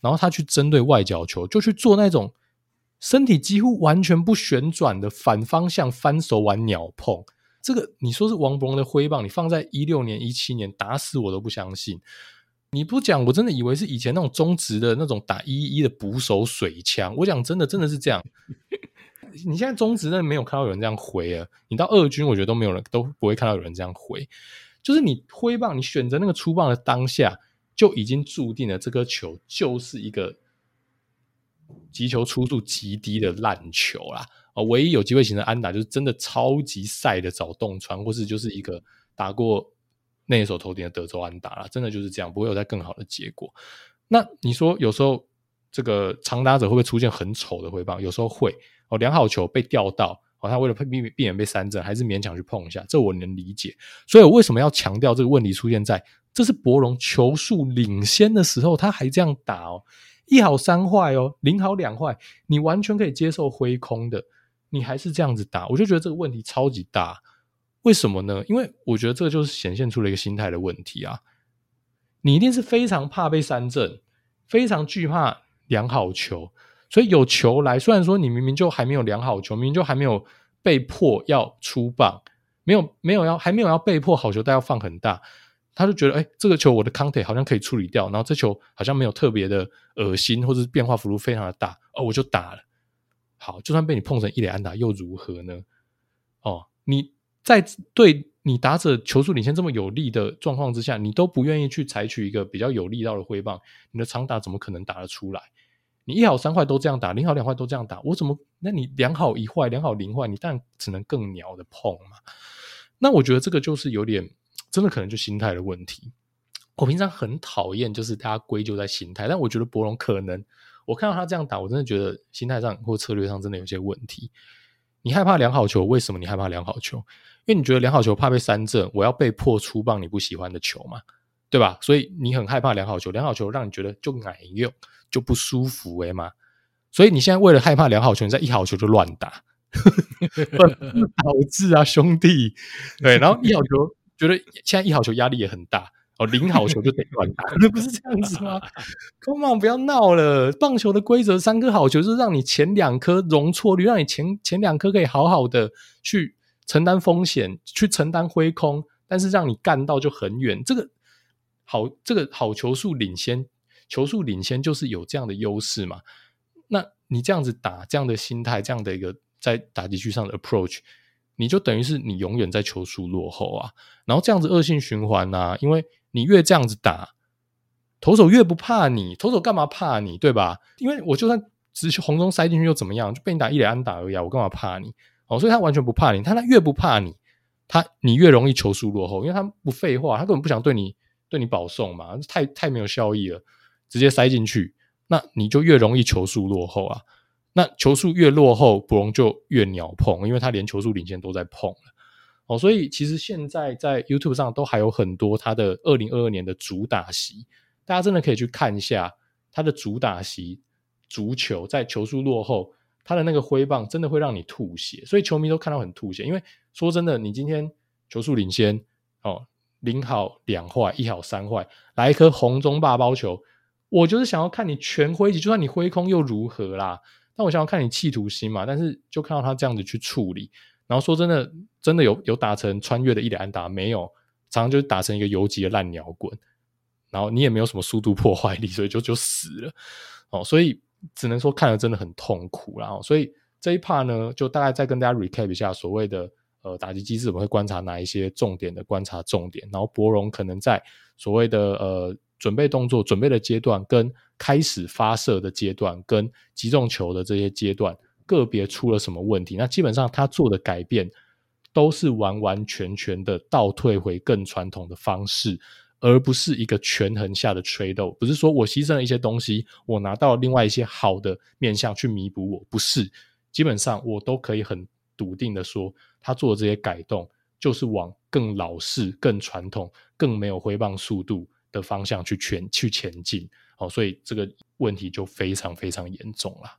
然后他去针对外角球，就去做那种身体几乎完全不旋转的反方向翻手腕鸟碰。这个你说是王博龙的挥棒，你放在一六年、一七年，打死我都不相信。你不讲，我真的以为是以前那种中职的那种打一一的捕手水枪。我讲真的，真的是这样。你现在中职真的没有看到有人这样挥啊？你到二军，我觉得都没有人，都不会看到有人这样挥。就是你挥棒，你选择那个出棒的当下，就已经注定了这颗球就是一个击球出速极低的烂球啦。啊，唯一有机会形成安打，就是真的超级赛的找洞穿，或是就是一个打过。那一手头顶的德州安打啦，真的就是这样，不会有再更好的结果。那你说有时候这个长打者会不会出现很丑的挥棒？有时候会哦，两好球被钓到哦，他为了避避免被三振，还是勉强去碰一下，这我能理解。所以我为什么要强调这个问题出现在这是博龙球数领先的时候，他还这样打哦，一好三坏哦，零好两坏，你完全可以接受挥空的，你还是这样子打，我就觉得这个问题超级大。为什么呢？因为我觉得这就是显现出了一个心态的问题啊！你一定是非常怕被三振，非常惧怕两好球，所以有球来，虽然说你明明就还没有量好球，明明就还没有被迫要出棒，没有没有要还没有要被迫好球，但要放很大，他就觉得哎，这个球我的 contact 好像可以处理掉，然后这球好像没有特别的恶心，或者是变化幅度非常的大，哦，我就打了。好，就算被你碰成一垒安打又如何呢？哦，你。在对你打者球数领先这么有利的状况之下，你都不愿意去采取一个比较有力道的挥棒，你的长打怎么可能打得出来？你一好三坏都这样打，零好两坏都这样打，我怎么？那你两好一坏，两好零坏，你当然只能更鸟的碰嘛。那我觉得这个就是有点真的可能就心态的问题。我平常很讨厌就是大家归咎在心态，但我觉得博龙可能，我看到他这样打，我真的觉得心态上或策略上真的有些问题。你害怕两好球，为什么你害怕两好球？因为你觉得两好球怕被三振，我要被迫出棒你不喜欢的球嘛，对吧？所以你很害怕两好球，两好球让你觉得就矮用就不舒服诶嘛。所以你现在为了害怕两好球，你在一好球就乱打，<laughs> 导致啊兄弟，对，然后一好球觉得现在一好球压力也很大。哦，零好球就得乱打，那 <laughs> 不是这样子吗？Come on，不要闹了。棒球的规则，三颗好球是让你前两颗容错率，让你前前两颗可以好好的去承担风险，去承担挥空，但是让你干到就很远。这个好，这个好球数领先，球数领先就是有这样的优势嘛？那你这样子打，这样的心态，这样的一个在打击区上的 approach，你就等于是你永远在球数落后啊，然后这样子恶性循环啊，因为。你越这样子打，投手越不怕你，投手干嘛怕你，对吧？因为我就算直球红中塞进去又怎么样？就被你打一垒安打而已，我干嘛怕你？哦，所以他完全不怕你，他他越不怕你，他你越容易球速落后，因为他不废话，他根本不想对你对你保送嘛，太太没有效益了，直接塞进去，那你就越容易球速落后啊。那球速越落后，柏融就越鸟碰，因为他连球速领先都在碰了。哦，所以其实现在在 YouTube 上都还有很多他的二零二二年的主打席，大家真的可以去看一下他的主打席。足球在球速落后，他的那个挥棒真的会让你吐血，所以球迷都看到很吐血。因为说真的，你今天球速领先，哦，零好两坏，一好三坏，来一颗红中霸包球，我就是想要看你全挥击，就算你挥空又如何啦？但我想要看你企图心嘛，但是就看到他这样子去处理。然后说真的，真的有有打成穿越的一垒安打没有？常常就是打成一个游击的烂鸟滚，然后你也没有什么速度破坏力，所以就就死了哦。所以只能说看了真的很痛苦。然后所以这一 part 呢，就大概再跟大家 recap 一下所谓的呃打击机制，我们会观察哪一些重点的观察重点。然后柏融可能在所谓的呃准备动作准备的阶段，跟开始发射的阶段，跟击中球的这些阶段。个别出了什么问题？那基本上他做的改变都是完完全全的倒退回更传统的方式，而不是一个权衡下的 trade-off。不是说我牺牲了一些东西，我拿到另外一些好的面向去弥补我，不是。基本上我都可以很笃定的说，他做的这些改动就是往更老式、更传统、更没有挥棒速度的方向去前去前进。好，所以这个问题就非常非常严重了。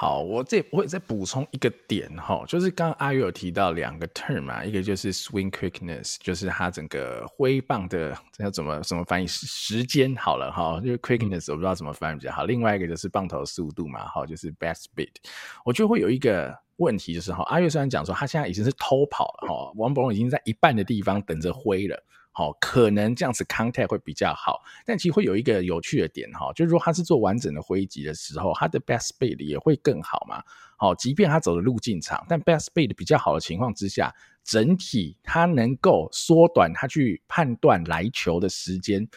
好，我这我会再补充一个点哈，就是刚刚阿月有提到两个 term 嘛，一个就是 swing quickness，就是它整个挥棒的这要怎么怎么翻译时间好了哈，就是 quickness 我不知道怎么翻译比较好。另外一个就是棒头速度嘛，哈，就是 bat speed。我觉得会有一个问题就是哈，阿月虽然讲说他现在已经是偷跑了哈，王博龙已经在一半的地方等着挥了。好，可能这样子 contact 会比较好，但其实会有一个有趣的点哈，就是说他是做完整的挥击的时候，他的 best speed 也会更好嘛。好，即便他走的路径长，但 best speed 比较好的情况之下，整体他能够缩短他去判断来球的时间，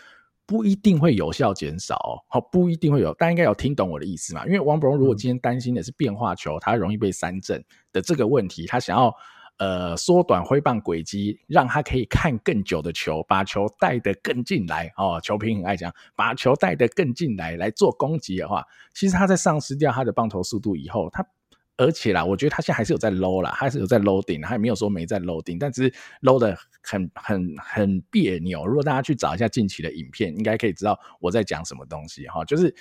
不一定会有效减少。好，不一定会有，大家应该有听懂我的意思嘛？因为王柏荣如果今天担心的是变化球，他容易被三振的这个问题，他想要。呃，缩短挥棒轨迹，让他可以看更久的球，把球带得更进来哦。球评很爱讲，把球带得更进来来做攻击的话，其实他在丧失掉他的棒头速度以后，他而且啦，我觉得他现在还是有在 low 啦，还是有在 loading，他也没有说没在 loading，但只是 load 的很很很别扭。如果大家去找一下近期的影片，应该可以知道我在讲什么东西哈，就是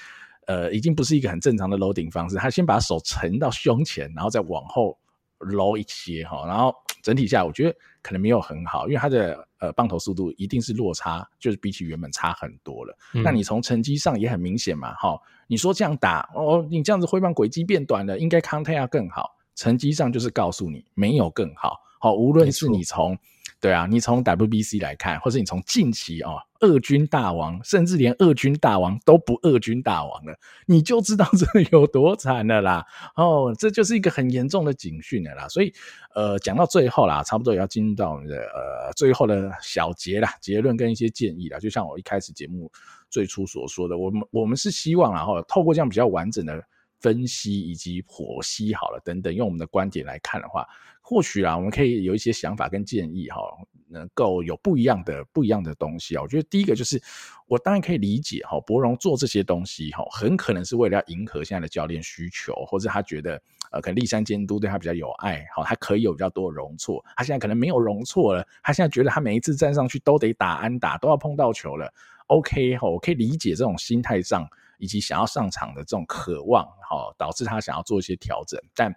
呃，已经不是一个很正常的 loading 方式，他先把手沉到胸前，然后再往后 low 一些哈，然后。整体下，我觉得可能没有很好，因为它的呃棒头速度一定是落差，就是比起原本差很多了。嗯、那你从成绩上也很明显嘛，哈，你说这样打哦，你这样子挥棒轨迹变短了，应该 contact 要更好。成绩上就是告诉你没有更好，好，无论是你从。对啊，你从 WBC 来看，或者你从近期哦，二军大王，甚至连二军大王都不二军大王了，你就知道 <laughs> 这有多惨了啦。哦，这就是一个很严重的警讯了啦。所以，呃，讲到最后啦，差不多也要进入到我们的呃最后的小结啦，结论跟一些建议啦。就像我一开始节目最初所说的，我们我们是希望然后透过这样比较完整的。分析以及剖析好了等等，用我们的观点来看的话，或许啊，我们可以有一些想法跟建议哈，能够有不一样的不一样的东西啊。我觉得第一个就是，我当然可以理解哈，柏融做这些东西哈，很可能是为了要迎合现在的教练需求，或者他觉得呃，可能立山监督对他比较有爱，好，他可以有比较多的容错。他现在可能没有容错了，他现在觉得他每一次站上去都得打安打，都要碰到球了。OK 哈，我可以理解这种心态上。以及想要上场的这种渴望，哈，导致他想要做一些调整，但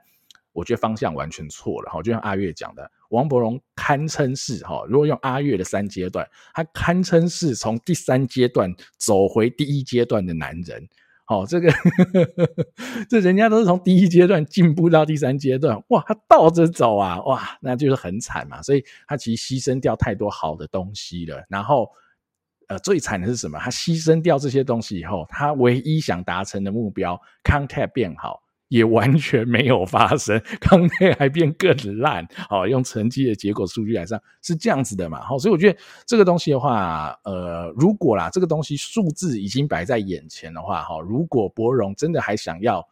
我觉得方向完全错了，哈，就像阿月讲的，王柏融堪称是，哈，如果用阿月的三阶段，他堪称是从第三阶段走回第一阶段的男人，好，这个 <laughs> 这人家都是从第一阶段进步到第三阶段，哇，他倒着走啊，哇，那就是很惨嘛，所以他其实牺牲掉太多好的东西了，然后。呃，最惨的是什么？他牺牲掉这些东西以后，他唯一想达成的目标，contact 变好，也完全没有发生港内还变更烂。好，用成绩的结果数据来上是这样子的嘛？好，所以我觉得这个东西的话，呃，如果啦，这个东西数字已经摆在眼前的话，哈，如果博荣真的还想要。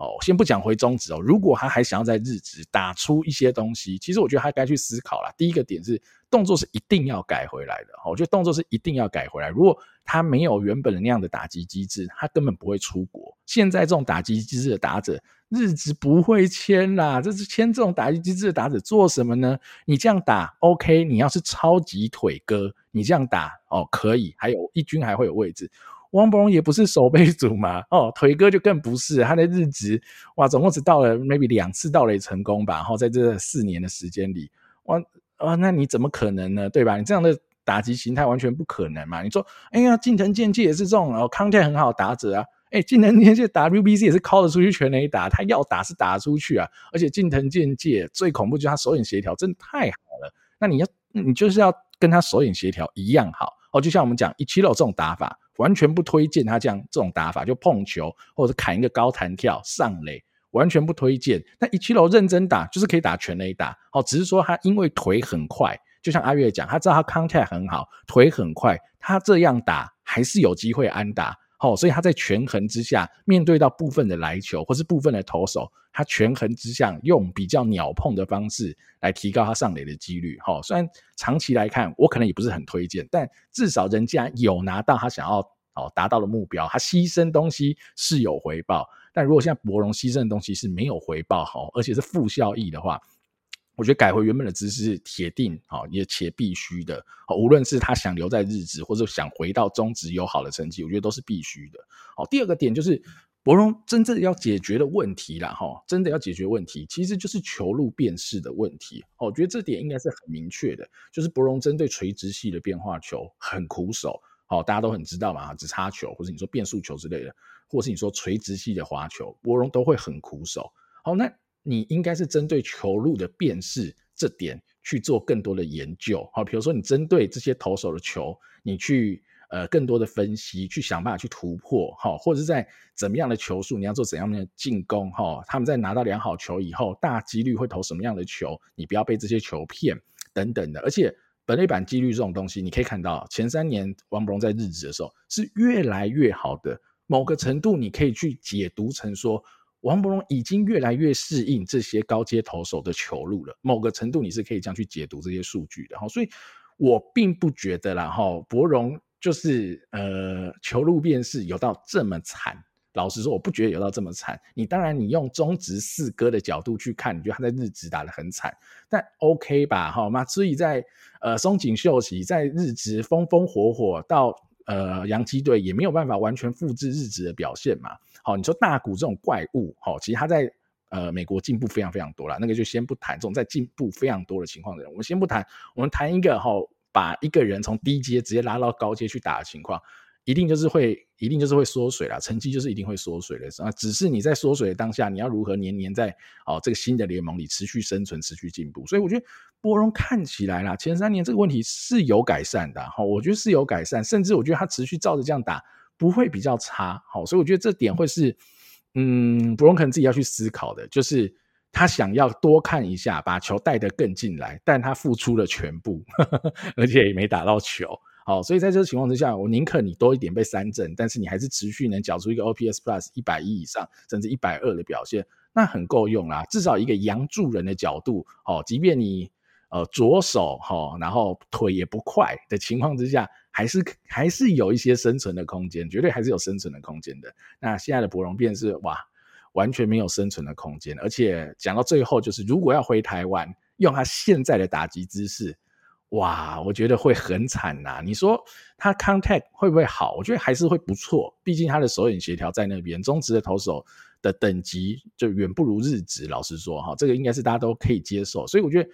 哦，先不讲回中职哦。如果他还想要在日职打出一些东西，其实我觉得他该去思考了。第一个点是动作是一定要改回来的。我觉得动作是一定要改回来。如果他没有原本的那样的打击机制，他根本不会出国。现在这种打击机制的打者，日职不会签啦。这是签这种打击机制的打者做什么呢？你这样打 OK，你要是超级腿哥，你这样打哦可以，还有一军还会有位置。王博龙也不是守备组嘛，哦，腿哥就更不是，他的日职哇，总共只到了 maybe 两次盗垒成功吧，然后在这四年的时间里，哇啊，那你怎么可能呢？对吧？你这样的打击形态完全不可能嘛。你说，哎呀，近藤健介也是这种哦，contact 很好打者啊，哎，近藤健介 WBC 也是 call 得出去全垒打，他要打是打出去啊，而且近藤健介最恐怖就是他手眼协调真的太好了，那你要你就是要跟他手眼协调一样好哦，就像我们讲一七六这种打法。完全不推荐他这样这种打法，就碰球或者砍一个高弹跳上垒，完全不推荐。那一七楼认真打，就是可以打全垒打。哦，只是说他因为腿很快，就像阿月讲，他知道他 contact 很好，腿很快，他这样打还是有机会安打。哦，所以他在权衡之下，面对到部分的来球或是部分的投手，他权衡之下用比较鸟碰的方式来提高他上垒的几率。哈，虽然长期来看我可能也不是很推荐，但至少人家有拿到他想要哦达到的目标，他牺牲东西是有回报。但如果现在柏融牺牲的东西是没有回报，哈，而且是负效益的话。我觉得改回原本的姿势是铁定好，也且必须的。好，无论是他想留在日职，或者想回到中职有好的成绩，我觉得都是必须的。好，第二个点就是柏融真正要解决的问题啦，哈，真的要解决问题，其实就是球路辨识的问题。我觉得这点应该是很明确的，就是柏融针对垂直系的变化球很苦手。好，大家都很知道嘛，直插球，或者你说变速球之类的，或是你说垂直系的滑球，柏融都会很苦手。好，那。你应该是针对球路的辨识这点去做更多的研究，好，比如说你针对这些投手的球，你去呃更多的分析，去想办法去突破，哈，或者是在怎么样的球数，你要做怎样的进攻，哈，他们在拿到良好球以后，大几率会投什么样的球，你不要被这些球骗等等的，而且本垒板几率这种东西，你可以看到前三年王柏融在日职的时候是越来越好的，某个程度你可以去解读成说。王柏荣已经越来越适应这些高阶投手的球路了，某个程度你是可以这样去解读这些数据的哈，所以我并不觉得啦哈，柏荣就是呃球路辨识有到这么惨老实说，我不觉得有到这么惨。你当然，你用中职四哥的角度去看，你觉得他在日职打得很惨，但 OK 吧？好吗？所以在呃松井秀喜在日职风风火火，到呃洋基队也没有办法完全复制日职的表现嘛。好，你说大谷这种怪物，好，其实他在呃美国进步非常非常多了。那个就先不谈这种在进步非常多的情况的人，我们先不谈，我们谈一个哈，把一个人从低阶直接拉到高阶去打的情况。一定就是会，一定就是会缩水了，成绩就是一定会缩水的啊！只是你在缩水的当下，你要如何年年在哦这个新的联盟里持续生存、持续进步？所以我觉得博荣看起来啦，前三年这个问题是有改善的哈，我觉得是有改善，甚至我觉得他持续照着这样打不会比较差，好，所以我觉得这点会是嗯，博荣可能自己要去思考的，就是他想要多看一下，把球带得更进来，但他付出了全部，<laughs> 而且也没打到球。好，所以在这个情况之下，我宁可你多一点被三振，但是你还是持续能缴出一个 OPS Plus 一百一以上，甚至一百二的表现，那很够用啦。至少一个洋助人的角度，哦，即便你呃左手哈，然后腿也不快的情况之下，还是还是有一些生存的空间，绝对还是有生存的空间的。那现在的博荣便是哇，完全没有生存的空间，而且讲到最后，就是如果要回台湾，用他现在的打击姿势。哇，我觉得会很惨呐！你说他 contact 会不会好？我觉得还是会不错，毕竟他的手眼协调在那边，中职的投手的等级就远不如日职。老实说，哈，这个应该是大家都可以接受。所以我觉得，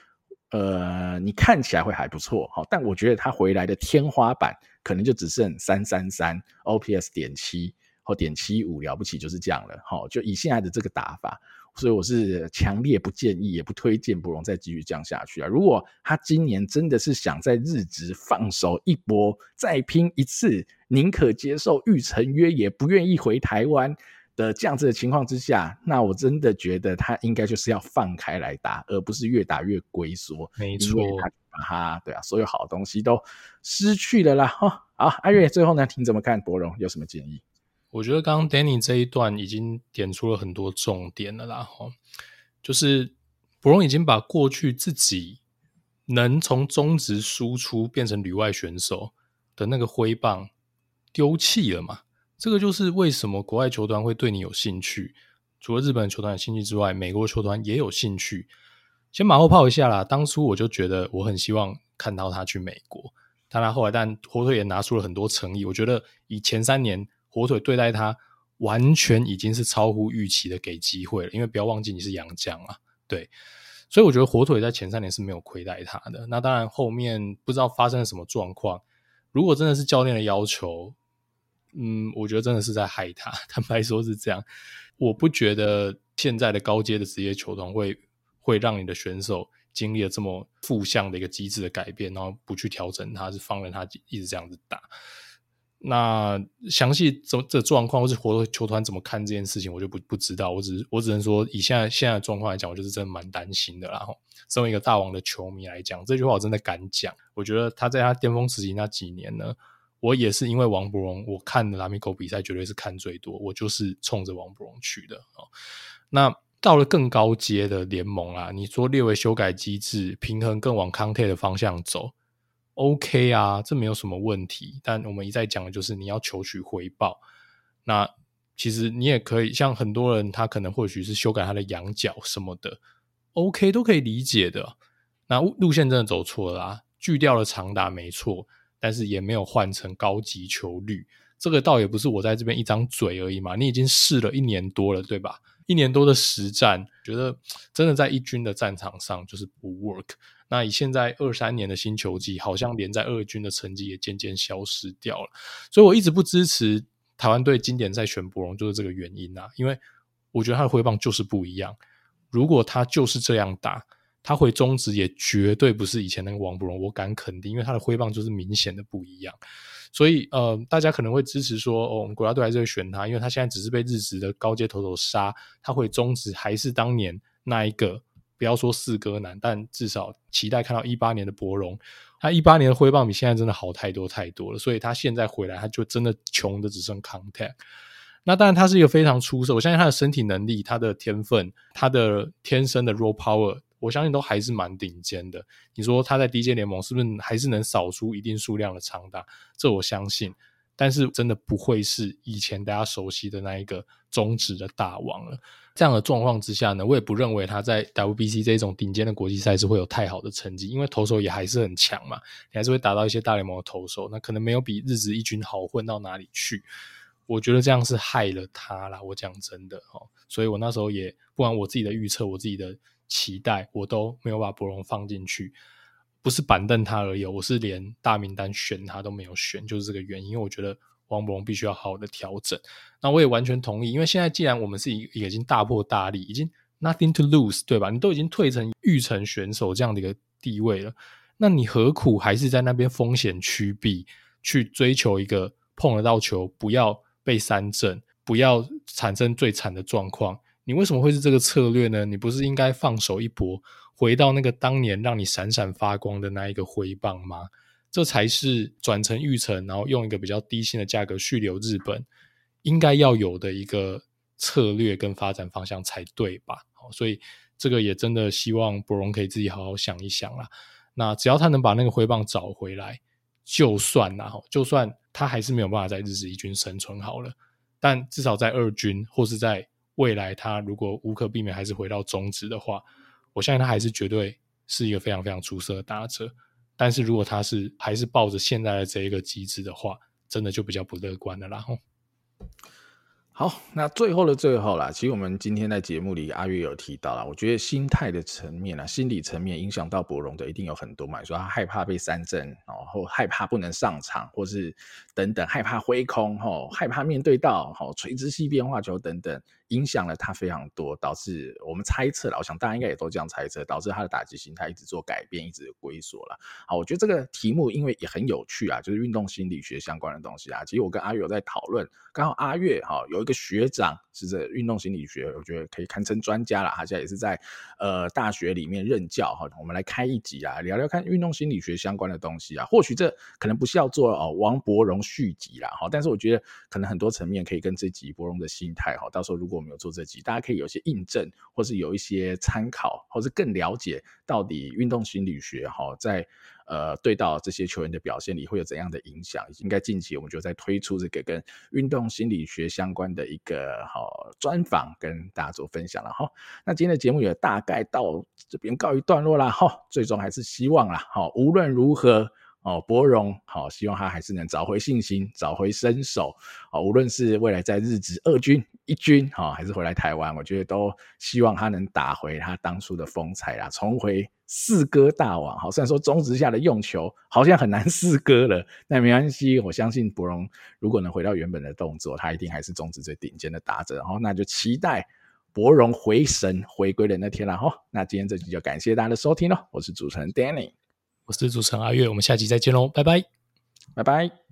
呃，你看起来会还不错，哈，但我觉得他回来的天花板可能就只剩三三三 OPS 点七或点七五，了不起就是这样了，哈，就以现在的这个打法。所以我是强烈不建议，也不推荐博荣再继续降下去啊！如果他今年真的是想在日职放手一搏，再拼一次，宁可接受玉成约，也不愿意回台湾的这样子的情况之下，那我真的觉得他应该就是要放开来打，而不是越打越龟缩。没错，他把他对啊，所有好东西都失去了啦！哈，好，阿月最后呢，你怎么看博荣？有什么建议？我觉得刚刚 Danny 这一段已经点出了很多重点了啦，哈，就是博荣已经把过去自己能从中职输出变成旅外选手的那个挥棒丢弃了嘛，这个就是为什么国外球团会对你有兴趣，除了日本球团有兴趣之外，美国球团也有兴趣。先马后炮一下啦，当初我就觉得我很希望看到他去美国，当然后来但火腿也拿出了很多诚意，我觉得以前三年。火腿对待他完全已经是超乎预期的给机会了，因为不要忘记你是洋将啊，对，所以我觉得火腿在前三年是没有亏待他的。那当然后面不知道发生了什么状况，如果真的是教练的要求，嗯，我觉得真的是在害他。<laughs> 坦白说是这样，我不觉得现在的高阶的职业球团会会让你的选手经历了这么负向的一个机制的改变，然后不去调整他，是放任他一直这样子打。那详细这这状况，或是活球团怎么看这件事情，我就不不知道。我只我只能说，以现在现在的状况来讲，我就是真的蛮担心的。然后，身为一个大王的球迷来讲，这句话我真的敢讲。我觉得他在他巅峰时期那几年呢，我也是因为王博荣，我看的拉米狗比赛绝对是看最多，我就是冲着王博荣去的。那到了更高阶的联盟啊，你说略微修改机制，平衡更往康泰的方向走。OK 啊，这没有什么问题。但我们一再讲的就是你要求取回报。那其实你也可以像很多人，他可能或许是修改他的仰角什么的，OK 都可以理解的。那路线真的走错了啦，锯掉了长达没错，但是也没有换成高级球率。这个倒也不是我在这边一张嘴而已嘛，你已经试了一年多了，对吧？一年多的实战，觉得真的在一军的战场上就是不 work。那以现在二三年的新球季，好像连在二军的成绩也渐渐消失掉了。所以我一直不支持台湾队经典赛选博荣，就是这个原因啊。因为我觉得他的挥棒就是不一样。如果他就是这样打，他回中职也绝对不是以前那个王柏融，我敢肯定，因为他的挥棒就是明显的不一样。所以呃，大家可能会支持说，哦，我们国家队还是会选他，因为他现在只是被日职的高阶投手杀，他会终止还是当年那一个。不要说四哥难，但至少期待看到一八年的博荣。他一八年的挥棒比现在真的好太多太多了，所以他现在回来，他就真的穷的只剩 contact。那当然，他是一个非常出色，我相信他的身体能力、他的天分、他的天生的 raw power，我相信都还是蛮顶尖的。你说他在低阶联盟是不是还是能扫出一定数量的长打？这我相信。但是真的不会是以前大家熟悉的那一个中职的大王了。这样的状况之下呢，我也不认为他在 WBC 这种顶尖的国际赛事会有太好的成绩，因为投手也还是很强嘛，你还是会打到一些大联盟的投手，那可能没有比日职一军好混到哪里去。我觉得这样是害了他啦，我讲真的哦，所以我那时候也不管我自己的预测，我自己的期待，我都没有把博龙放进去。不是板凳他而已，我是连大名单选他都没有选，就是这个原因。因为我觉得王柏融必须要好好的调整。那我也完全同意，因为现在既然我们是已已经大破大立，已经 nothing to lose，对吧？你都已经退成育成选手这样的一个地位了，那你何苦还是在那边风险趋避，去追求一个碰得到球，不要被三振，不要产生最惨的状况？你为什么会是这个策略呢？你不是应该放手一搏？回到那个当年让你闪闪发光的那一个挥棒吗？这才是转成预成，然后用一个比较低薪的价格续留日本，应该要有的一个策略跟发展方向才对吧？所以这个也真的希望柏融可以自己好好想一想啦。那只要他能把那个挥棒找回来，就算啦，就算他还是没有办法在日职一军生存好了，但至少在二军或是在未来，他如果无可避免还是回到中职的话。我相信他还是绝对是一个非常非常出色的打者，但是如果他是还是抱着现在的这一个机制的话，真的就比较不乐观了啦。好，那最后的最后啦，其实我们今天在节目里，阿月有提到啦，我觉得心态的层面啊，心理层面影响到柏融的一定有很多嘛。说他害怕被三振，然后害怕不能上场，或是等等，害怕挥空，吼，害怕面对到吼垂直系变化球等等。影响了他非常多，导致我们猜测了。我想大家应该也都这样猜测，导致他的打击心态一直做改变，一直龟缩了。好，我觉得这个题目因为也很有趣啊，就是运动心理学相关的东西啊。其实我跟阿跃有在讨论，刚好阿月哈有一个学长是这运动心理学，我觉得可以堪称专家了。他现在也是在呃大学里面任教哈。我们来开一集啊，聊聊看运动心理学相关的东西啊。或许这可能不是要做哦王柏荣续集啦哈，但是我觉得可能很多层面可以跟这集柏荣的心态哈，到时候如果我们有做这集，大家可以有些印证，或是有一些参考，或是更了解到底运动心理学哈，在呃对到这些球员的表现里会有怎样的影响。应该近期我们就在推出这个跟运动心理学相关的一个好专访，跟大家做分享了哈。那今天的节目也大概到这边告一段落了哈。最终还是希望啦，哈，无论如何。哦，柏荣好，希望他还是能找回信心，找回身手。哦，无论是未来在日职二军、一军，哈，还是回来台湾，我觉得都希望他能打回他当初的风采啦，重回四哥大王。好，虽然说中职下的用球好像很难四哥了，但没关系，我相信柏荣如果能回到原本的动作，他一定还是中职最顶尖的打者。然后，那就期待柏荣回神回归的那天了。哈，那今天这集就感谢大家的收听喽，我是主持人 Danny。我是主持人阿月，我们下集再见喽，拜拜，拜拜。